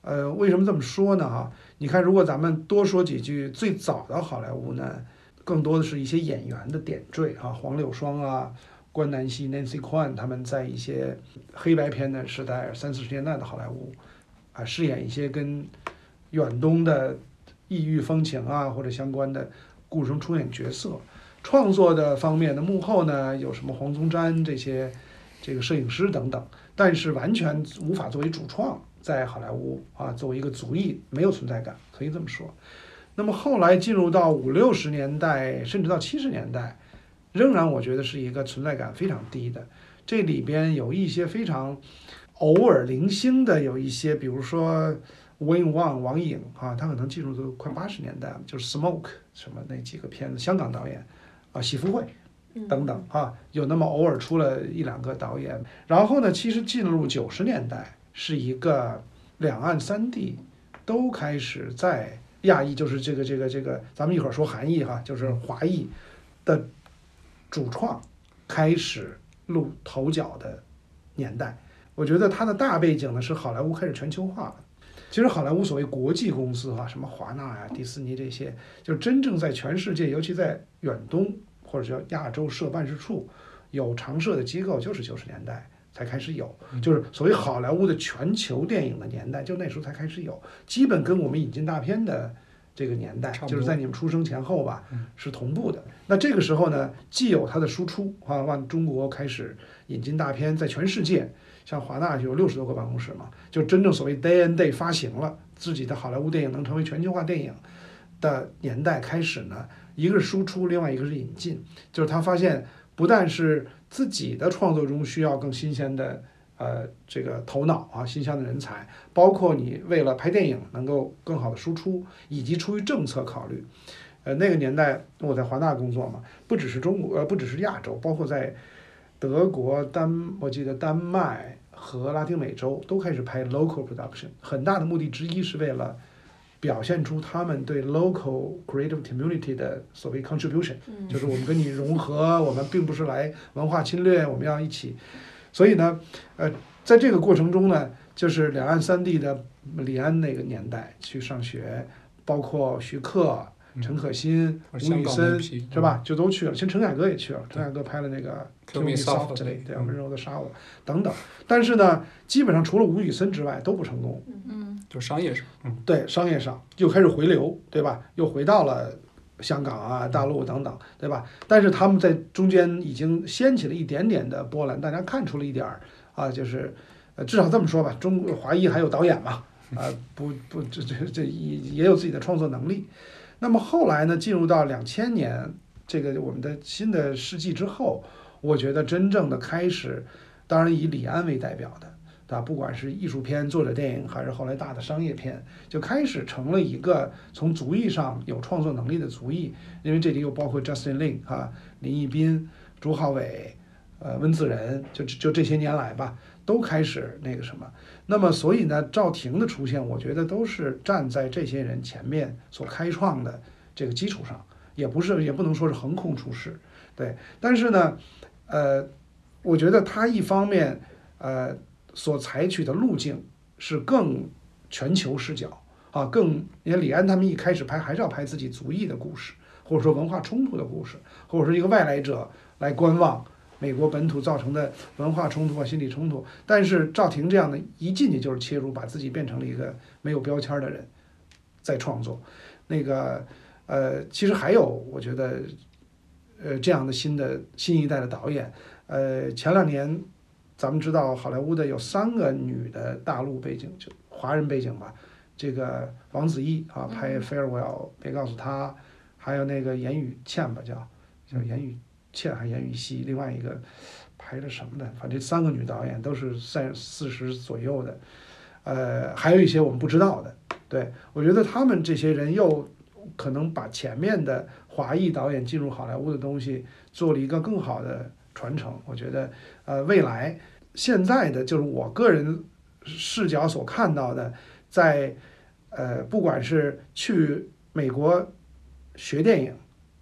呃，为什么这么说呢？哈，你看，如果咱们多说几句，最早的好莱坞呢，更多的是一些演员的点缀啊，黄柳霜啊、关南希、Nancy Kwan 他们在一些黑白片的时代，三四十年代的好莱坞，啊，饰演一些跟远东的异域风情啊或者相关的故事中出演角色。创作的方面的幕后呢，有什么黄宗瞻这些这个摄影师等等，但是完全无法作为主创，在好莱坞啊作为一个族裔没有存在感，可以这么说。那么后来进入到五六十年代，甚至到七十年代，仍然我觉得是一个存在感非常低的。这里边有一些非常偶尔零星的，有一些，比如说 Wayne Wang 王颖啊，他可能进入都快八十年代了，就是 Smoke 什么那几个片子，香港导演啊，喜福会等等啊，有那么偶尔出了一两个导演。然后呢，其实进入九十年代是一个两岸三地都开始在亚裔，就是这个这个这个，咱们一会儿说韩裔哈，就是华裔的主创开始露头角的年代。我觉得它的大背景呢是好莱坞开始全球化了。其实好莱坞所谓国际公司哈、什么华纳呀、迪士尼这些，就真正在全世界，尤其在远东或者叫亚洲设办事处有常设的机构，就是九十年代才开始有，就是所谓好莱坞的全球电影的年代，就那时候才开始有，基本跟我们引进大片的这个年代就是在你们出生前后吧，是同步的。那这个时候呢，既有它的输出啊，往中国开始引进大片，在全世界，像华纳就有六十多个办公室嘛，就真正所谓 day and day 发行了自己的好莱坞电影能成为全球化电影的年代开始呢，一个是输出，另外一个是引进，就是他发现不但是自己的创作中需要更新鲜的呃这个头脑啊，新鲜的人才，包括你为了拍电影能够更好的输出，以及出于政策考虑。呃，那个年代我在华纳工作嘛，不只是中国，呃，不只是亚洲，包括在德国、丹，我记得丹麦和拉丁美洲都开始拍 local production，很大的目的之一是为了表现出他们对 local creative community 的所谓 contribution，就是我们跟你融合，我们并不是来文化侵略，我们要一起。所以呢，呃，在这个过程中呢，就是两岸三地的李安那个年代去上学，包括徐克、陈可辛、吴宇森，是吧？就都去了。其实陈凯歌也去了，陈凯歌拍了那个 Kill Me Softly，Softly，对，嗯温柔的杀我等等。但是呢，基本上除了吴宇森之外都不成功。嗯，就商业上，嗯，对，商业上又开始回流，对吧？又回到了香港啊、大陆等等，对吧？但是他们在中间已经掀起了一点点的波澜，大家看出了一点儿啊，就是呃，至少这么说吧，中国华裔还有导演嘛，啊，不不，这这这也也有自己的创作能力。那么后来呢，进入到两千年这个我们的新的世纪之后，我觉得真正的开始，当然以李安为代表的。啊？不管是艺术片、作者电影，还是后来大的商业片，就开始成了一个从族裔上有创作能力的族裔。因为这里又包括 Justin Lin 啊、林奕斌、朱浩伟、呃温子仁，就就这些年来吧，都开始那个什么。那么所以呢，赵婷的出现，我觉得都是站在这些人前面所开创的这个基础上，也不是也不能说是横空出世，对。但是呢，呃，我觉得他一方面呃。所采取的路径是更全球视角啊，更因为李安他们一开始拍还是要拍自己族裔的故事，或者说文化冲突的故事，或者说一个外来者来观望美国本土造成的文化冲突啊、心理冲突。但是赵婷这样的一进去就是切入，把自己变成了一个没有标签的人，在创作。那个呃，其实还有我觉得呃这样的新的新一代的导演，呃，前两年。咱们知道好莱坞的有三个女的大陆背景，就华人背景吧。这个王子异啊，拍《Farewell》，别告诉他，还有那个严雨倩吧，叫叫严雨倩还是严雨熙，另外一个拍的什么的，反正三个女导演都是三四十左右的，呃，还有一些我们不知道的。对我觉得他们这些人又可能把前面的华裔导演进入好莱坞的东西做了一个更好的。传承，我觉得，呃，未来现在的就是我个人视角所看到的，在呃，不管是去美国学电影，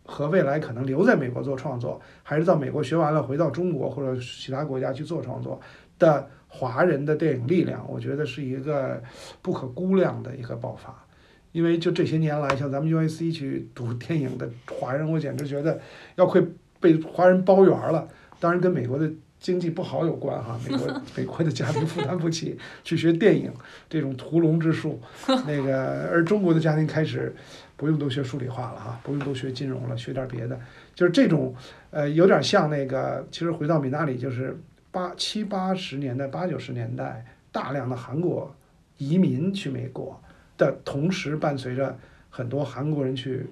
和未来可能留在美国做创作，还是到美国学完了回到中国或者其他国家去做创作的华人的电影力量，我觉得是一个不可估量的一个爆发。因为就这些年来，像咱们 UAC 去读电影的华人，我简直觉得要快被华人包圆了。当然跟美国的经济不好有关哈，美国 [laughs] 美国的家庭负担不起去学电影这种屠龙之术，那个而中国的家庭开始不用都学数理化了哈，不用都学金融了，学点别的，就是这种呃有点像那个，其实回到米纳里就是八七八十年代八九十年代大量的韩国移民去美国的同时，伴随着很多韩国人去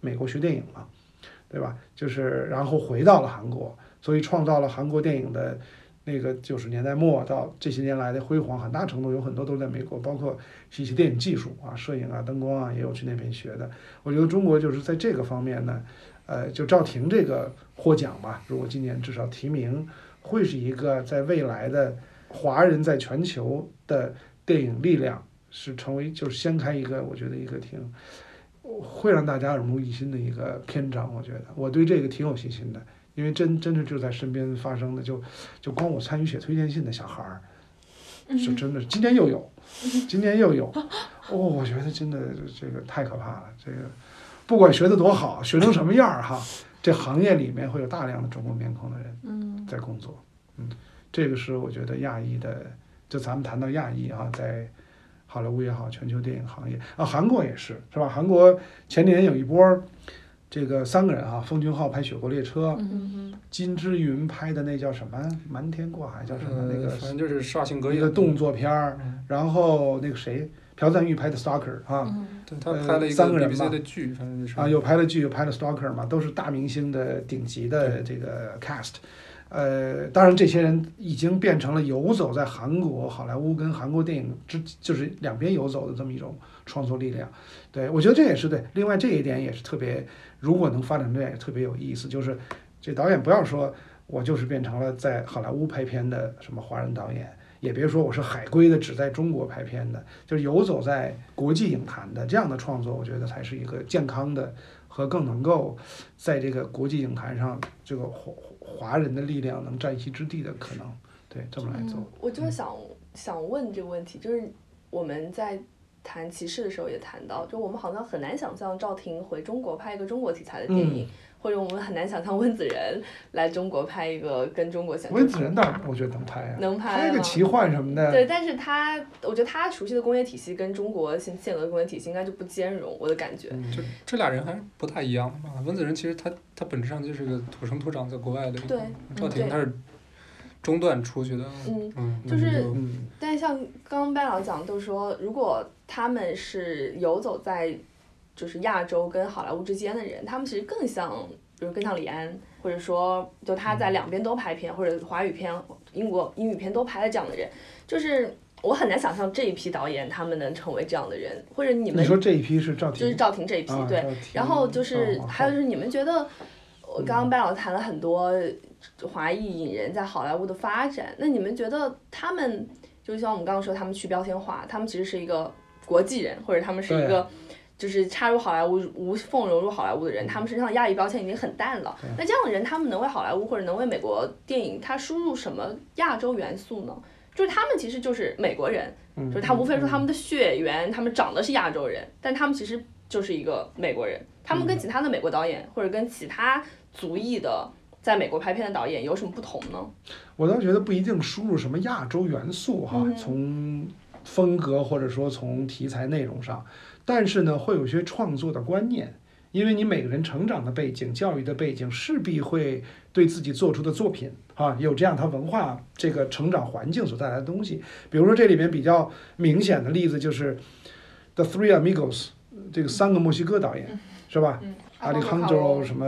美国学电影嘛，对吧？就是然后回到了韩国，所以创造了韩国电影的那个九十年代末到这些年来的辉煌，很大程度有很多都在美国，包括一些电影技术啊、摄影啊、灯光啊，也有去那边学的。我觉得中国就是在这个方面呢，呃，就赵婷这个获奖吧，如果今年至少提名，会是一个在未来的华人在全球的电影力量是成为就是掀开一个我觉得一个挺会让大家耳目一新的一个篇章。我觉得我对这个挺有信心的，因为真真的就在身边发生的，就就光我参与写推荐信的小孩儿，是真的，今年又有，今年又有，哦，我觉得真的这个太可怕了，这个不管学的多好，学成什么样儿哈，这行业里面会有大量的中国面孔的人嗯。在工作，嗯，这个是我觉得亚裔的，就咱们谈到亚裔啊，在好莱坞也好，全球电影行业啊，韩国也是是吧？韩国前年有一波儿这个三个人啊，奉俊昊拍《雪国列车》，嗯金枝云拍的那叫什么《瞒天过海》叫什么？那呃，个反正就是煞星隔夜一个动作片儿，嗯。然后那个谁，朴赞玉拍的《Stalker》啊，嗯。对他呃拍了一个三个人 BBC 的剧，反正就是。啊，又拍了剧，又拍了《Stalker》嘛，都是大明星的顶级的这个 cast。呃，当然，这些人已经变成了游走在韩国好莱坞跟韩国电影之，就是两边游走的这么一种创作力量。对我觉得这也是对。另外这一点也是特别，如果能发展这样也特别有意思，就是这导演不要说我就是变成了在好莱坞拍片的什么华人导演，也别说我是海归的，只在中国拍片的，就是游走在国际影坛的这样的创作，我觉得才是一个健康的和更能够在这个国际影坛上这个华华人的力量能占一席之地的可能。对，这么来做。我就是想想问这个问题，就是我们在谈歧视的时候也谈到，就我们好像很难想象赵婷回中国拍一个中国题材的电影，或者我们很难想象温子仁来中国拍一个跟中国相温子仁倒我觉得能拍啊，能拍吗拍个奇幻什么的。对，但是他，我觉得他熟悉的工业体系跟中国现现有的工业体系应该就不兼容，我的感觉。嗯就这俩人还是不太一样。温子仁其实他他本质上就是个土生土长在国外的一个对人，嗯对赵婷他是中断出去的，嗯，嗯，就是嗯，但是像刚刚班老讲，都是说如果他们是游走在就是亚洲跟好莱坞之间的人，他们其实更像，比如更像李安，或者说就他在两边都拍片，或者华语片、英国英语片都拍的这样的人，就是我很难想象这一批导演他们能成为这样的人，或者你们你说这一批是赵就是，赵婷这一批，对，然后就是哦还有就是你们觉得，我刚刚白老师谈了很多华裔影人在好莱坞的发展，那你们觉得他们就像我们刚刚说，他们去标签化，他们其实是一个国际人，或者他们是一个。就是插入好莱坞、无缝融入好莱坞的人，他们身上的亚裔标签已经很淡了。那这样的人，他们能为好莱坞或者能为美国电影，他输入什么亚洲元素呢？就是他们其实就是美国人，嗯就是他无非说他们的血缘，他们长得是亚洲人，但他们其实就是一个美国人。他们跟其他的美国导演或者跟其他族裔的在美国拍片的导演有什么不同呢？我倒觉得不一定输入什么亚洲元素哈，嗯从风格或者说从题材内容上，但是呢，会有一些创作的观念，因为你每个人成长的背景、教育的背景，势必会对自己做出的作品啊，有这样他文化这个成长环境所带来的东西。比如说这里面比较明显的例子就是《The Three Amigos》这个三个墨西哥导演，是吧？嗯，阿里康州什么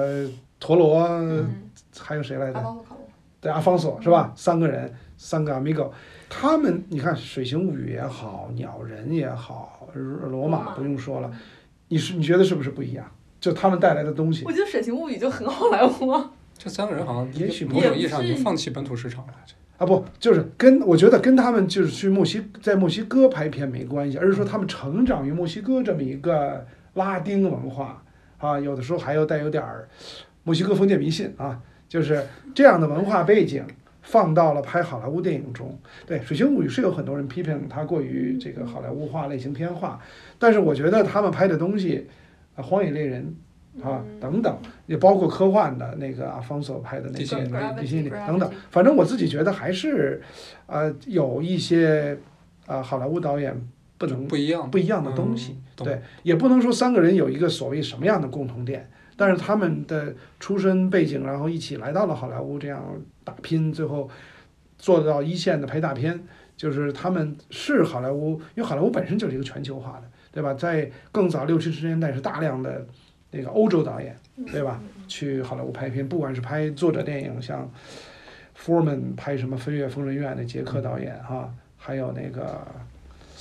陀螺，嗯，还有谁来着阿？方索卡罗对，阿方索是吧？三个人，三个 amigo，他们你看《水形物语》也好，《鸟人》也好，《罗罗马马》不用说了，你是你觉得是不是不一样？就他们带来的东西我，觉得《水形物语》就很好莱坞啊。这三个人好像也许某种意义上已也不是经放弃本土市场了。啊，不，就是跟我觉得跟他们就是去墨西在墨西哥拍片没关系，而是说他们成长于墨西哥这么一个拉丁文化啊，有的时候还要带有点儿墨西哥封建迷信啊，就是这样的文化背景放到了拍好莱坞电影中。对《水形物语》是有很多人批评它过于这个好莱坞化、类型片化，但是我觉得他们拍的东西，啊，《荒野猎人》啊嗯等等，也包括科幻的那个阿方索拍的那些地心引力地心引力 Gravity，等等。反正我自己觉得还是，呃，有一些呃好莱坞导演不能不一样不一样的东西嗯，对，也不能说三个人有一个所谓什么样的共同点，但是他们的出身背景，然后一起来到了好莱坞这样打拼，最后做到一线的拍大片，就是他们是好莱坞，因为好莱坞本身就是一个全球化的，对吧？在更早六七十年代是大量的那个欧洲导演，对吧？去好莱坞拍片，不管是拍作者电影，像 Foreman 拍什么《飞越疯人院》的捷克导演哈，还有那个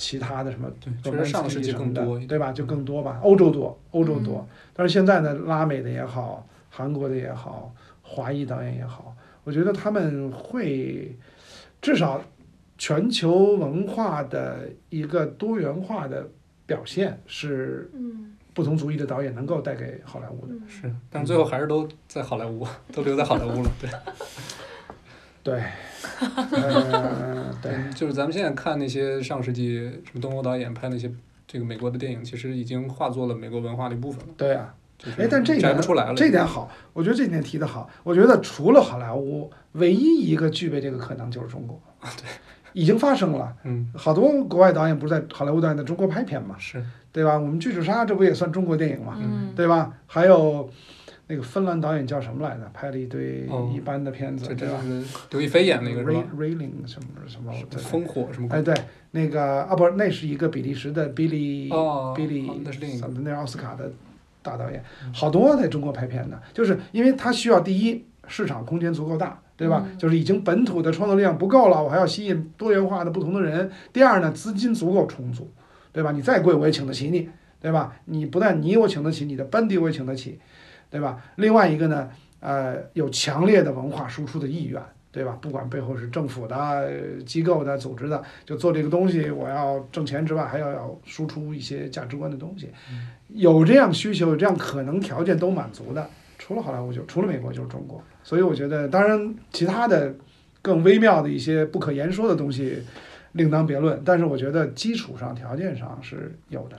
其他的什么对，确实上个世纪更多，对吧？就更多吧，欧洲多，欧洲多。但是现在呢，拉美的也好，韩国的也好，华裔导演也好，我觉得他们会至少全球文化的一个多元化的表现是嗯不同族裔的导演能够带给好莱坞的。嗯是，但最后还是都在好莱坞，都留在好莱坞了。对，对，[laughs] 呃，对，就是咱们现在看那些上世纪什么东欧导演拍那些这个美国的电影，其实已经化作了美国文化的一部分了。对啊。就是哎，但这一点出来了。这点好，我觉得这点提的好。我觉得除了好莱坞，唯一一个具备这个可能就是中国。对，已经发生了。嗯，好多国外导演不是在好莱坞导演在中国拍片嘛，是，对吧？我们《巨齿鲨》这不也算中国电影嘛，嗯，对吧？还有那个芬兰导演叫什么来着？拍了一堆哦一般的片子，这这对吧是刘亦菲演那个是吧？？Railing 什么什么？对烽火什么哎，对，那个啊，不是，那是一个比利时的 Billy、哦 Billy，哦那是另一个那是奥斯卡的大导演，好多在中国拍片的，就是因为他需要第一市场空间足够大，对吧？嗯就是已经本土的创作力量不够了，我还要吸引多元化的不同的人。第二呢，资金足够充足，对吧？你再贵我也请得起你，对吧？你不但你我请得起，你的班底我也请得起，对吧？另外一个呢，呃，有强烈的文化输出的意愿。对吧？不管背后是政府的、呃机构的、组织的，就做这个东西，我要挣钱之外，还要要输出一些价值观的东西。有这样需求、有这样可能条件都满足的，除了好莱坞就除了美国就是中国。所以我觉得，当然其他的更微妙的一些不可言说的东西另当别论，但是我觉得基础上条件上是有的。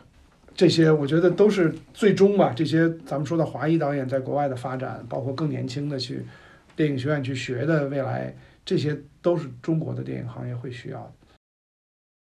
这些我觉得都是最终吧，这些咱们说的华裔导演在国外的发展，包括更年轻的去电影学院去学的未来，这些都是中国的电影行业会需要的。